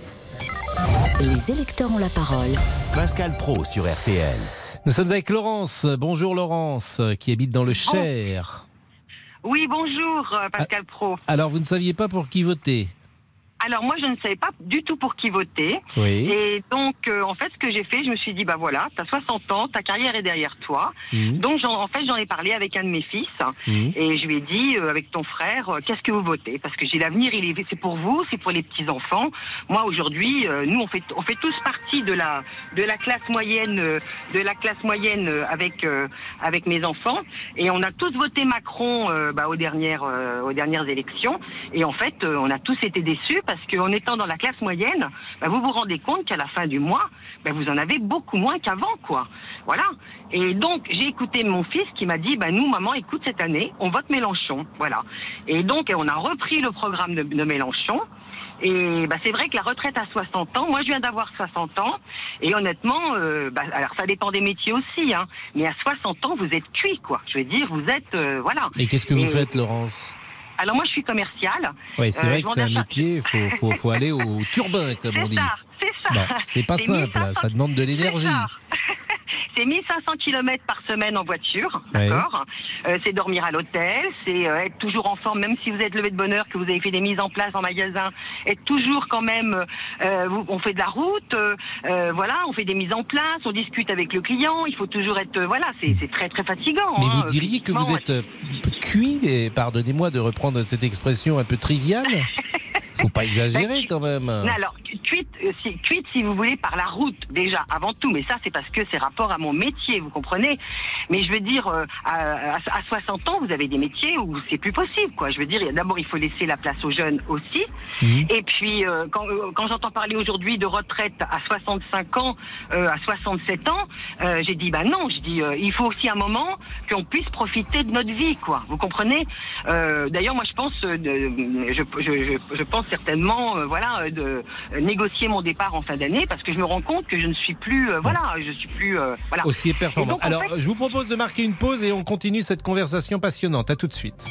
Speaker 2: Les électeurs ont la parole.
Speaker 1: Pascal Pro sur RTL.
Speaker 3: Nous sommes avec Laurence. Bonjour Laurence, qui habite dans le Cher.
Speaker 33: Oui, bonjour Pascal Pro.
Speaker 3: Alors, vous ne saviez pas pour qui voter?
Speaker 33: Alors moi, je ne savais pas du tout pour qui voter.
Speaker 3: Oui.
Speaker 33: Et donc, euh, en fait, ce que j'ai fait, je me suis dit, bah voilà, t'as 60 ans, ta carrière est derrière toi.
Speaker 3: Mhm.
Speaker 33: Donc, j'en- en fait, j'en ai parlé avec un de mes fils.
Speaker 3: Mhm.
Speaker 33: Et je lui ai dit, euh, avec ton frère, euh, qu'est-ce que vous votez? Parce que j'ai l'avenir, il est, c'est pour vous, c'est pour les petits enfants. Moi, aujourd'hui, euh, nous, on fait, on fait tous partie de la, de la classe moyenne, euh, de la classe moyenne avec, euh, avec mes enfants. Et on a tous voté Macron euh, bah, aux dernières, euh, aux dernières élections. Et en fait, euh, on a tous été déçus parce qu'en étant dans la classe moyenne, bah, vous vous rendez compte qu'à la fin du mois, bah, vous en avez beaucoup moins qu'avant, quoi. Voilà. Et donc, j'ai écouté mon fils qui m'a dit, bah, nous, maman, écoute, cette année, on vote Mélenchon. Voilà. Et donc, on a repris le programme de, de Mélenchon. Et bah, c'est vrai que la retraite à 60 ans, moi je viens d'avoir 60 ans, et honnêtement, euh, bah, alors ça dépend des métiers aussi, hein, mais à 60 ans, vous êtes cuit, quoi. Je veux dire, vous êtes, euh, voilà.
Speaker 3: Et qu'est-ce que vous faites, Laurence?
Speaker 33: Alors moi, je suis commerciale.
Speaker 3: Oui, c'est
Speaker 33: Euh,
Speaker 3: vrai que c'est un métier, il faut, faut, faut aller au turbin, comme on dit.
Speaker 33: ça, c'est ça.
Speaker 3: Bon, c'est pas
Speaker 33: C'est
Speaker 3: simple,
Speaker 33: 1500
Speaker 3: ça demande de l'énergie.
Speaker 33: C'est 1500 km par semaine en voiture,
Speaker 3: Ouais.
Speaker 33: d'accord Euh, C'est dormir à l'hôtel, c'est euh, être toujours en forme, même si vous êtes levé de bonne heure, que vous avez fait des mises en place en magasin, être toujours quand même, euh, on fait de la route, voilà, on fait des mises en place, on discute avec le client, il faut toujours être, voilà, c'est très très fatigant.
Speaker 3: Mais
Speaker 33: hein,
Speaker 3: vous diriez que vous êtes cuit, et pardonnez-moi de reprendre cette expression un peu triviale Faut pas exagérer quand même.
Speaker 33: Alors, cuite, euh, si, cuite, si vous voulez, par la route, déjà, avant tout. Mais ça, c'est parce que c'est rapport à mon métier, vous comprenez? Mais je veux dire, euh, à, à- à 60 ans, vous avez des métiers où c'est plus possible, quoi. Je veux dire, d'abord, il faut laisser la place aux jeunes aussi. Et puis, euh, quand, quand j'entends parler aujourd'hui de retraite à 65 ans, euh, à 67 ans, j'ai dit, bah non, je dis, il faut aussi un moment qu'on puisse profiter de notre vie, quoi. Vous comprenez? D'ailleurs, moi, je pense, de- je, je, pense certainement, voilà, de négocier mon départ en fin d'année parce que je me rends compte que je ne suis plus, euh, voilà, je suis plus, euh, voilà.
Speaker 3: Aussi performant.
Speaker 33: donc, en
Speaker 3: Alors,
Speaker 33: fait,
Speaker 3: je vous propose de marquer une pause et on continue cette conversation passionnante. À tout de suite.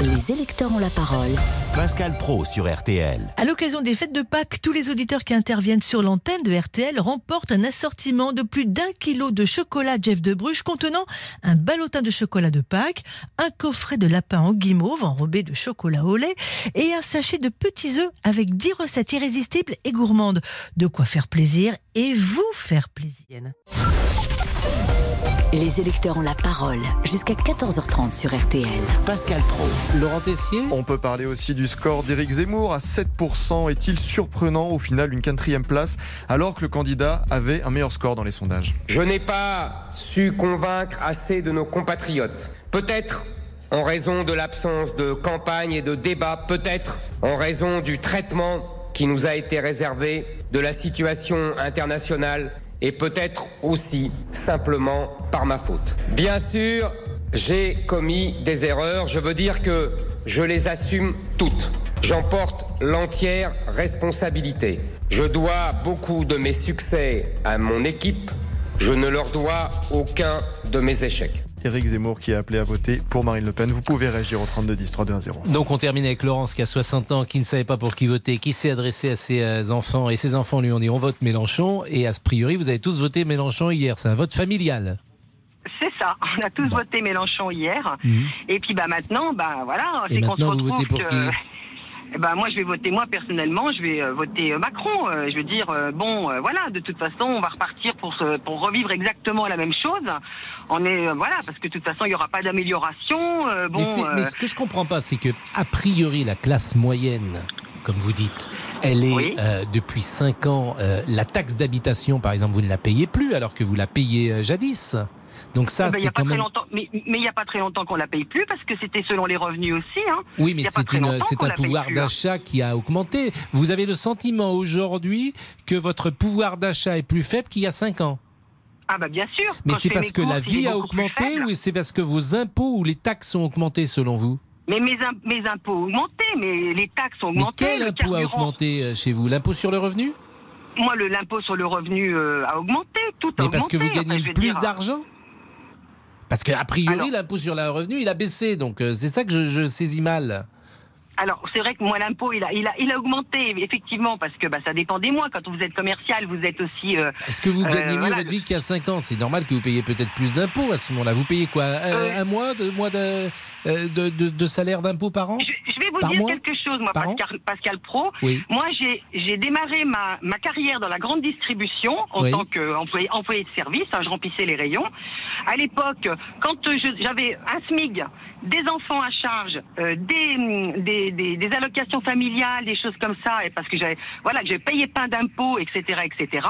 Speaker 2: Les électeurs ont la parole.
Speaker 1: Pascal Pro sur RTL.
Speaker 34: À l'occasion des fêtes de Pâques, tous les auditeurs qui interviennent sur l'antenne de RTL remportent un assortiment de plus d'un kilo de chocolat Jeff de Bruges contenant un ballotin de chocolat de Pâques, un coffret de lapin en guimauve enrobé de chocolat au lait et un sachet de petits œufs avec 10 recettes irrésistibles et gourmandes. De quoi faire plaisir et vous faire plaisir.
Speaker 2: Les électeurs ont la parole jusqu'à 14h30 sur RTL.
Speaker 1: Pascal Pro.
Speaker 3: Laurent Tessier
Speaker 7: On peut parler aussi du score d'Éric Zemmour à 7%. Est-il surprenant au final une quatrième place alors que le candidat avait un meilleur score dans les sondages?
Speaker 35: Je n'ai pas su convaincre assez de nos compatriotes. Peut-être en raison de l'absence de campagne et de débat, peut-être en raison du traitement qui nous a été réservé, de la situation internationale et peut-être aussi simplement par ma faute. Bien sûr, j'ai commis des erreurs, je veux dire que je les assume toutes. J'en porte l'entière responsabilité. Je dois beaucoup de mes succès à mon équipe, je ne leur dois aucun de mes échecs.
Speaker 7: Éric Zemmour qui a appelé à voter pour Marine Le Pen. Vous pouvez réagir au 32 10 3 0.
Speaker 3: Donc on termine avec Laurence qui a 60 ans, qui ne savait pas pour qui voter, qui s'est adressé à ses euh, enfants et ses enfants lui ont dit on vote Mélenchon et à ce priori vous avez tous voté Mélenchon hier. C'est un vote familial.
Speaker 33: C'est ça. On a tous voté Mélenchon hier.
Speaker 3: Mhm.
Speaker 33: Et puis bah maintenant, bah voilà,
Speaker 3: Et
Speaker 33: c'est qu'on se
Speaker 3: maintenant, vous
Speaker 33: retrouve
Speaker 3: votez pour
Speaker 33: que-
Speaker 3: qui
Speaker 33: Eh ben, moi, je vais voter, moi, personnellement, je vais euh, voter euh, Macron. Euh, je veux dire, bon, voilà, de toute façon, on va repartir pour, se, pour revivre exactement la même chose. On est, voilà, parce que de toute façon, il n'y aura pas d'amélioration. Bon,
Speaker 3: mais,
Speaker 33: euh,
Speaker 3: mais ce que je comprends pas, c'est que a priori la classe moyenne, comme vous dites, elle est euh, depuis 5 ans euh, la taxe d'habitation, par exemple, vous ne la payez plus alors que vous la payez euh, jadis. Donc ça,
Speaker 33: eh ben,
Speaker 3: c'est quand même.
Speaker 33: mais mais il n'y a pas très longtemps qu'on la paye plus parce que c'était selon les revenus aussi. Hein.
Speaker 3: Oui, mais c'est un pouvoir
Speaker 33: hein.
Speaker 3: d'achat qui a augmenté. Vous avez le sentiment aujourd'hui que votre pouvoir d'achat est plus faible qu'il y a 5 ans?
Speaker 33: Ah bah bien sûr.
Speaker 3: Mais c'est parce que la vie a augmenté ou c'est parce que vos impôts ou les taxes ont augmenté selon vous?
Speaker 33: Mais mes, im- mes impôts ont augmenté, mais les taxes ont
Speaker 3: Mais
Speaker 33: augmenté.
Speaker 3: quel
Speaker 33: le
Speaker 3: impôt a augmenté euh, chez vous? L'impôt sur le revenu?
Speaker 33: Moi, l'impôt sur le revenu euh, a augmenté, tout a
Speaker 3: Mais parce que vous gagnez
Speaker 33: Enfin,
Speaker 3: plus d'argent? Parce qu'a priori, l'impôt sur le revenu, il a baissé. Donc euh, c'est ça que je, je saisis mal.
Speaker 33: Alors, c'est vrai que moi, l'impôt, il a, il, a, il a augmenté, effectivement, parce que bah, ça dépend des mois. Quand vous êtes commercial, vous êtes aussi... euh,
Speaker 3: Est-ce que vous
Speaker 33: euh,
Speaker 3: gagnez mieux
Speaker 33: voilà,
Speaker 3: votre vie qu'il y a 5 ans? C'est normal que vous payiez peut-être plus d'impôts à ce moment-là. Vous payez quoi? Un, un mois, deux mois de, euh, de, de- de salaire d'impôt par an?
Speaker 33: Je vais vous
Speaker 3: Par
Speaker 33: dire
Speaker 3: mois?
Speaker 33: quelque chose, moi, Pascal, Pascal Pro.
Speaker 3: Oui.
Speaker 33: Moi, j'ai démarré ma, ma carrière dans la grande distribution en
Speaker 3: Oui.
Speaker 33: tant qu'employé employé de service. hein, je remplissais les rayons. À l'époque, quand euh, j'avais un SMIG, des enfants à charge, euh, des, hum, des, des, des allocations familiales, des choses comme ça, et parce que j'avais voilà que je payais pas d'impôts, etc., etc.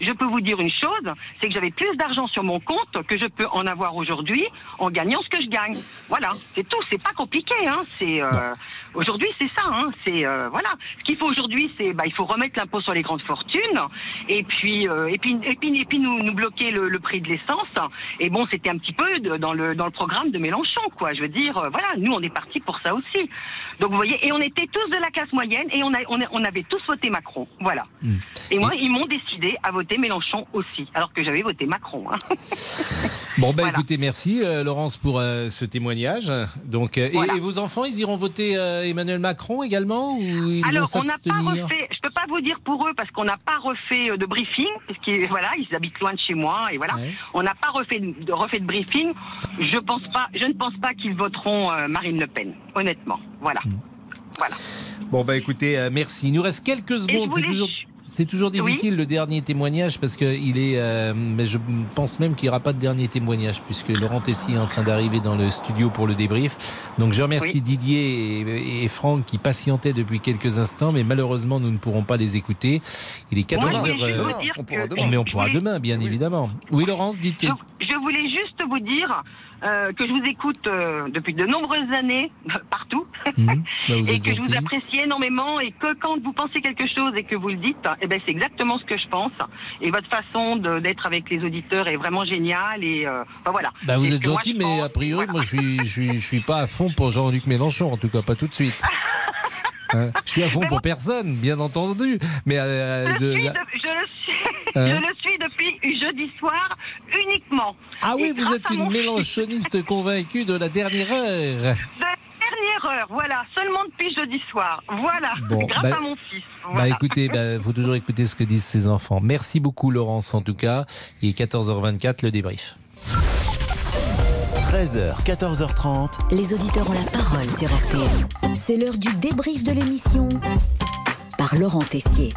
Speaker 33: Je peux vous dire une chose, c'est que j'avais plus d'argent sur mon compte que je peux en avoir aujourd'hui en gagnant ce que je gagne. Voilà, c'est tout. C'est pas compliqué, hein. C'est euh, aujourd'hui c'est ça, hein. C'est euh, voilà. Ce qu'il faut aujourd'hui, c'est bah il faut remettre l'impôt sur les grandes fortunes et puis euh, et puis et puis et puis nous, nous bloquer le, le prix de l'essence. Et bon, c'était un petit peu de- dans le dans le programme de Mélenchon, quoi. Je veux dire, euh, voilà, nous on est parti pour ça aussi. Donc vous voyez, et on était tous de la classe moyenne et on a on, a- on avait tous voté Macron, voilà. Et moi, ils m'ont décidé à voter Mélenchon aussi, alors que j'avais voté Macron. hein.
Speaker 3: Bon, bah écoutez, merci Laurence pour ce témoignage. Donc, et- vos enfants, ils iront voter Emmanuel Macron également ou ils
Speaker 33: Alors,
Speaker 3: vont
Speaker 33: on n'a pas refait, je peux pas vous dire pour eux parce qu'on n'a pas refait euh, de briefing, parce que voilà, ils habitent loin de chez moi et voilà, on n'a pas refait de, de- refait de briefing. Je pense pas, je ne pense pas qu'ils voteront euh, Marine Le Pen, honnêtement. Voilà.
Speaker 3: Hmm.
Speaker 33: Voilà.
Speaker 3: Bon, bah écoutez, euh, merci. Il nous reste quelques secondes. C'est
Speaker 33: voulais-
Speaker 3: toujours, c'est toujours difficile le dernier témoignage parce que il est. euh, mais je pense même qu'il n'y aura pas de dernier témoignage puisque Laurent Tessier est en train d'arriver dans le studio pour le débrief. Donc je remercie
Speaker 33: Oui.
Speaker 3: Didier et, et Franck qui patientaient depuis quelques instants, mais malheureusement nous ne pourrons pas les écouter. Il est
Speaker 33: Moi,
Speaker 3: 14
Speaker 33: je voulais
Speaker 3: heures.
Speaker 33: juste
Speaker 3: euh, on
Speaker 33: que-
Speaker 3: pourra demain. Mais on
Speaker 33: je
Speaker 3: pourra demain, bien évidemment. Oui, Laurence, dites.
Speaker 33: Je voulais juste vous dire euh, que je vous écoute euh, depuis de nombreuses années, partout,
Speaker 3: Mhm. Bah,
Speaker 33: et que je vous apprécie énormément, et que quand vous pensez quelque chose et que vous le dites, eh ben c'est exactement ce que je pense. Et votre façon d'être avec les auditeurs est vraiment géniale. Et euh, enfin, voilà.
Speaker 3: Bah, vous êtes gentil, mais
Speaker 33: pense.
Speaker 3: a priori, moi, je suis, je suis, je suis pas à fond pour Jean-Luc Mélenchon, en tout cas pas tout de suite. Hein, je suis à fond pour personne, bien entendu, mais
Speaker 33: Je,
Speaker 3: je-
Speaker 33: suis de- je le suis,
Speaker 3: Hein
Speaker 33: je le suis depuis jeudi soir uniquement.
Speaker 3: ah oui,
Speaker 33: Et
Speaker 3: vous êtes une
Speaker 33: fils-
Speaker 3: mélanchoniste convaincue de la dernière heure.
Speaker 33: De dernière heure, voilà, seulement depuis jeudi soir. Voilà,
Speaker 3: Bon,
Speaker 33: grâce
Speaker 3: bah-
Speaker 33: à mon fils.
Speaker 3: Bah écoutez, bah, faut toujours écouter ce que disent ses enfants. Merci beaucoup Laurence en tout cas. Il est 14h24 le débrief.
Speaker 1: 13h, 14h30.
Speaker 2: Les auditeurs ont la parole sur RTL. C'est l'heure du débrief de l'émission par Laurent Tessier.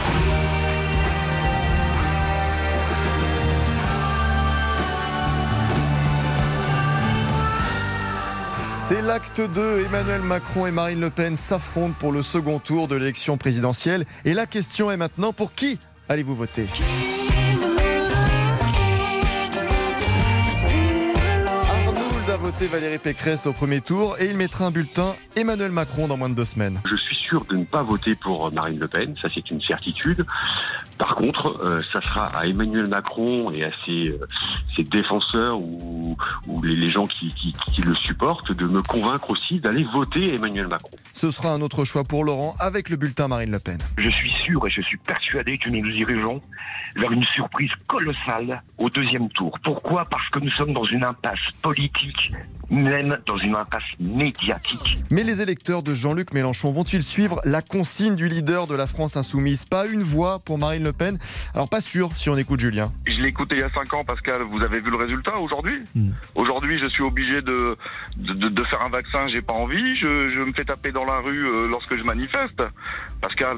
Speaker 7: C'est l'acte 2. Emmanuel Macron et Marine Le Pen s'affrontent pour le second tour de l'élection présidentielle. Et la question est maintenant pour qui allez-vous voter? Voté Valérie Pécresse au premier tour et il mettra un bulletin Emmanuel Macron dans moins de deux semaines.
Speaker 4: Je suis sûr de ne pas voter pour Marine Le Pen, ça c'est une certitude. Par contre, euh, ça sera à Emmanuel Macron et à ses, euh, ses défenseurs ou, ou les, les gens qui, qui- qui le supportent de me convaincre aussi d'aller voter Emmanuel Macron.
Speaker 7: Ce sera un autre choix pour Laurent avec le bulletin Marine Le Pen.
Speaker 11: Je suis sûr et je suis persuadé que nous nous dirigeons vers une surprise colossale au deuxième tour. Pourquoi? Parce que nous sommes dans une impasse politique, même dans une impasse médiatique.
Speaker 7: Mais les électeurs de Jean-Luc Mélenchon vont-ils suivre la consigne du leader de la France insoumise? Pas une voix pour Marine Le Pen? Alors pas sûr si on écoute Julien.
Speaker 15: Je l'ai écouté il y a 5 ans, Pascal. Vous avez vu le résultat aujourd'hui? Aujourd'hui, je suis obligé de, de, de faire un vaccin, j'ai pas envie. Je, je me fais taper dans la rue euh, lorsque je manifeste. Pascal,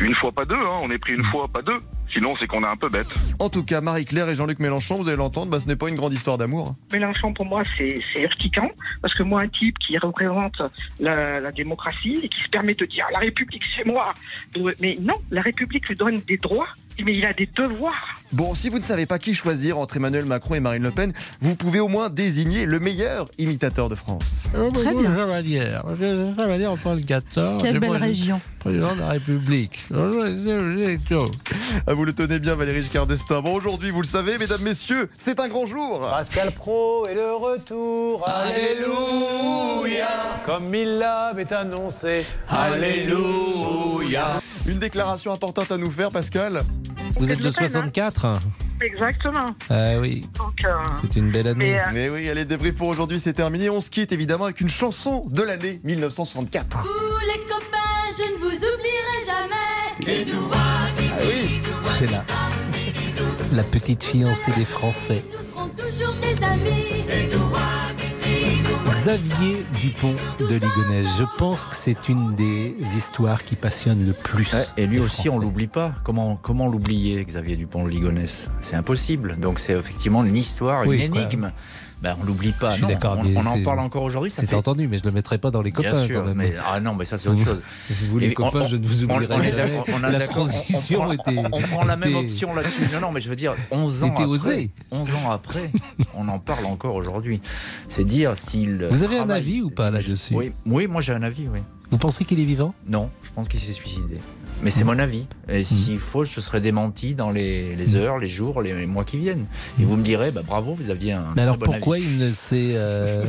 Speaker 15: une fois, pas deux. Hein. On est pris une fois, pas deux. Sinon, c'est qu'on est un peu bête.
Speaker 7: En tout cas, Marie-Claire et Jean-Luc Mélenchon, vous allez l'entendre, bah, ce n'est pas une grande histoire d'amour.
Speaker 22: Mélenchon, pour moi, c'est c'est urticant, parce que moi, un type qui représente la, la démocratie et qui se permet de dire la République, c'est moi. Mais non, la République lui donne des droits, mais il a des devoirs.
Speaker 7: Bon, si vous ne savez pas qui choisir entre Emmanuel Macron et Marine Le Pen, vous pouvez au moins désigner le meilleur imitateur de France.
Speaker 3: Très bien. Chevalière. Chevalière, on parle le 14.
Speaker 23: Quelle belle région.
Speaker 3: Président de la République.
Speaker 7: Ah, vous le tenez bien, Valérie Giscard d'Estaing. Bon, aujourd'hui, vous le savez, mesdames, messieurs, c'est un grand jour.
Speaker 36: Pascal Pro est de retour. Alléluia. Comme il l'avait annoncé. Alléluia.
Speaker 7: Une déclaration importante à nous faire, Pascal.
Speaker 3: Vous êtes de
Speaker 22: Le Pen, hein.
Speaker 3: 64
Speaker 22: Exactement.
Speaker 3: Ah oui,
Speaker 22: euh,
Speaker 3: c'est une belle année.
Speaker 22: Mais, euh,
Speaker 7: Mais oui, allez, débrief pour aujourd'hui, c'est terminé. On se quitte évidemment avec une chanson de l'année 1964.
Speaker 37: Tous les copains, je ne vous oublierai jamais.
Speaker 3: Ah oui, c'est la, la petite fiancée des Français.
Speaker 37: nous serons toujours des amis.
Speaker 3: Xavier Dupont de Ligonnès. Je pense que c'est une des histoires qui passionne le plus.
Speaker 24: Ouais, et lui aussi, on
Speaker 3: Français.
Speaker 24: l'oublie pas. Comment, comment l'oublier, Xavier Dupont de Ligonnès? C'est impossible. Donc c'est effectivement une histoire,
Speaker 3: Oui,
Speaker 24: une
Speaker 3: quoi.
Speaker 24: Ben, on l'oublie pas.
Speaker 3: Je suis
Speaker 24: non.
Speaker 3: d'accord,
Speaker 24: On, en parle encore aujourd'hui.
Speaker 3: C'est
Speaker 24: fait-
Speaker 3: entendu, mais je ne le mettrai pas dans les copains
Speaker 24: Bien sûr,
Speaker 3: quand même.
Speaker 24: mais ah non, mais ça c'est autre chose.
Speaker 3: Vous les copains,
Speaker 24: on-
Speaker 3: je ne vous oublierai
Speaker 24: on
Speaker 3: jamais.
Speaker 24: on est
Speaker 3: La transition
Speaker 24: on, prend-
Speaker 3: était-
Speaker 24: on prend la même option là-dessus. Non, non, mais je veux dire, 11 ans après,
Speaker 3: osé.
Speaker 24: 11 ans après, on en parle encore aujourd'hui. C'est dire s'il.
Speaker 3: Vous avez un avis ou pas là-dessus
Speaker 24: Oui, oui, moi j'ai un avis, oui.
Speaker 3: Vous pensez qu'il est vivant?
Speaker 24: Non, je pense qu'il s'est suicidé. Mais c'est mon avis. Et s'il faut, je serai démenti dans les, les heures, les jours, les, les mois qui viennent. Et vous me direz, bah, bravo, vous aviez un.
Speaker 3: Mais alors
Speaker 24: bon
Speaker 3: pourquoi
Speaker 24: avis.
Speaker 3: il ne s'est euh,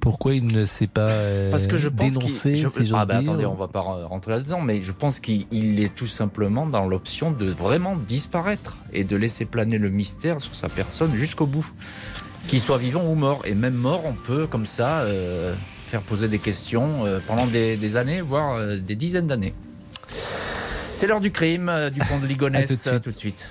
Speaker 3: pourquoi il ne s'est pas euh,
Speaker 24: Parce que je pense
Speaker 3: dénoncé
Speaker 24: je-
Speaker 3: j'ose
Speaker 24: Ah bah
Speaker 3: dire
Speaker 24: attendez, on va pas rentrer là-dedans, mais je pense qu'il il est tout simplement dans l'option de vraiment disparaître et de laisser planer le mystère sur sa personne jusqu'au bout. Qu'il soit vivant ou mort. Et même mort, on peut comme ça euh, faire poser des questions euh, pendant des, des années, voire des dizaines d'années. C'est l'heure du crime, euh, du pont de
Speaker 3: suite.
Speaker 24: euh, tout de suite.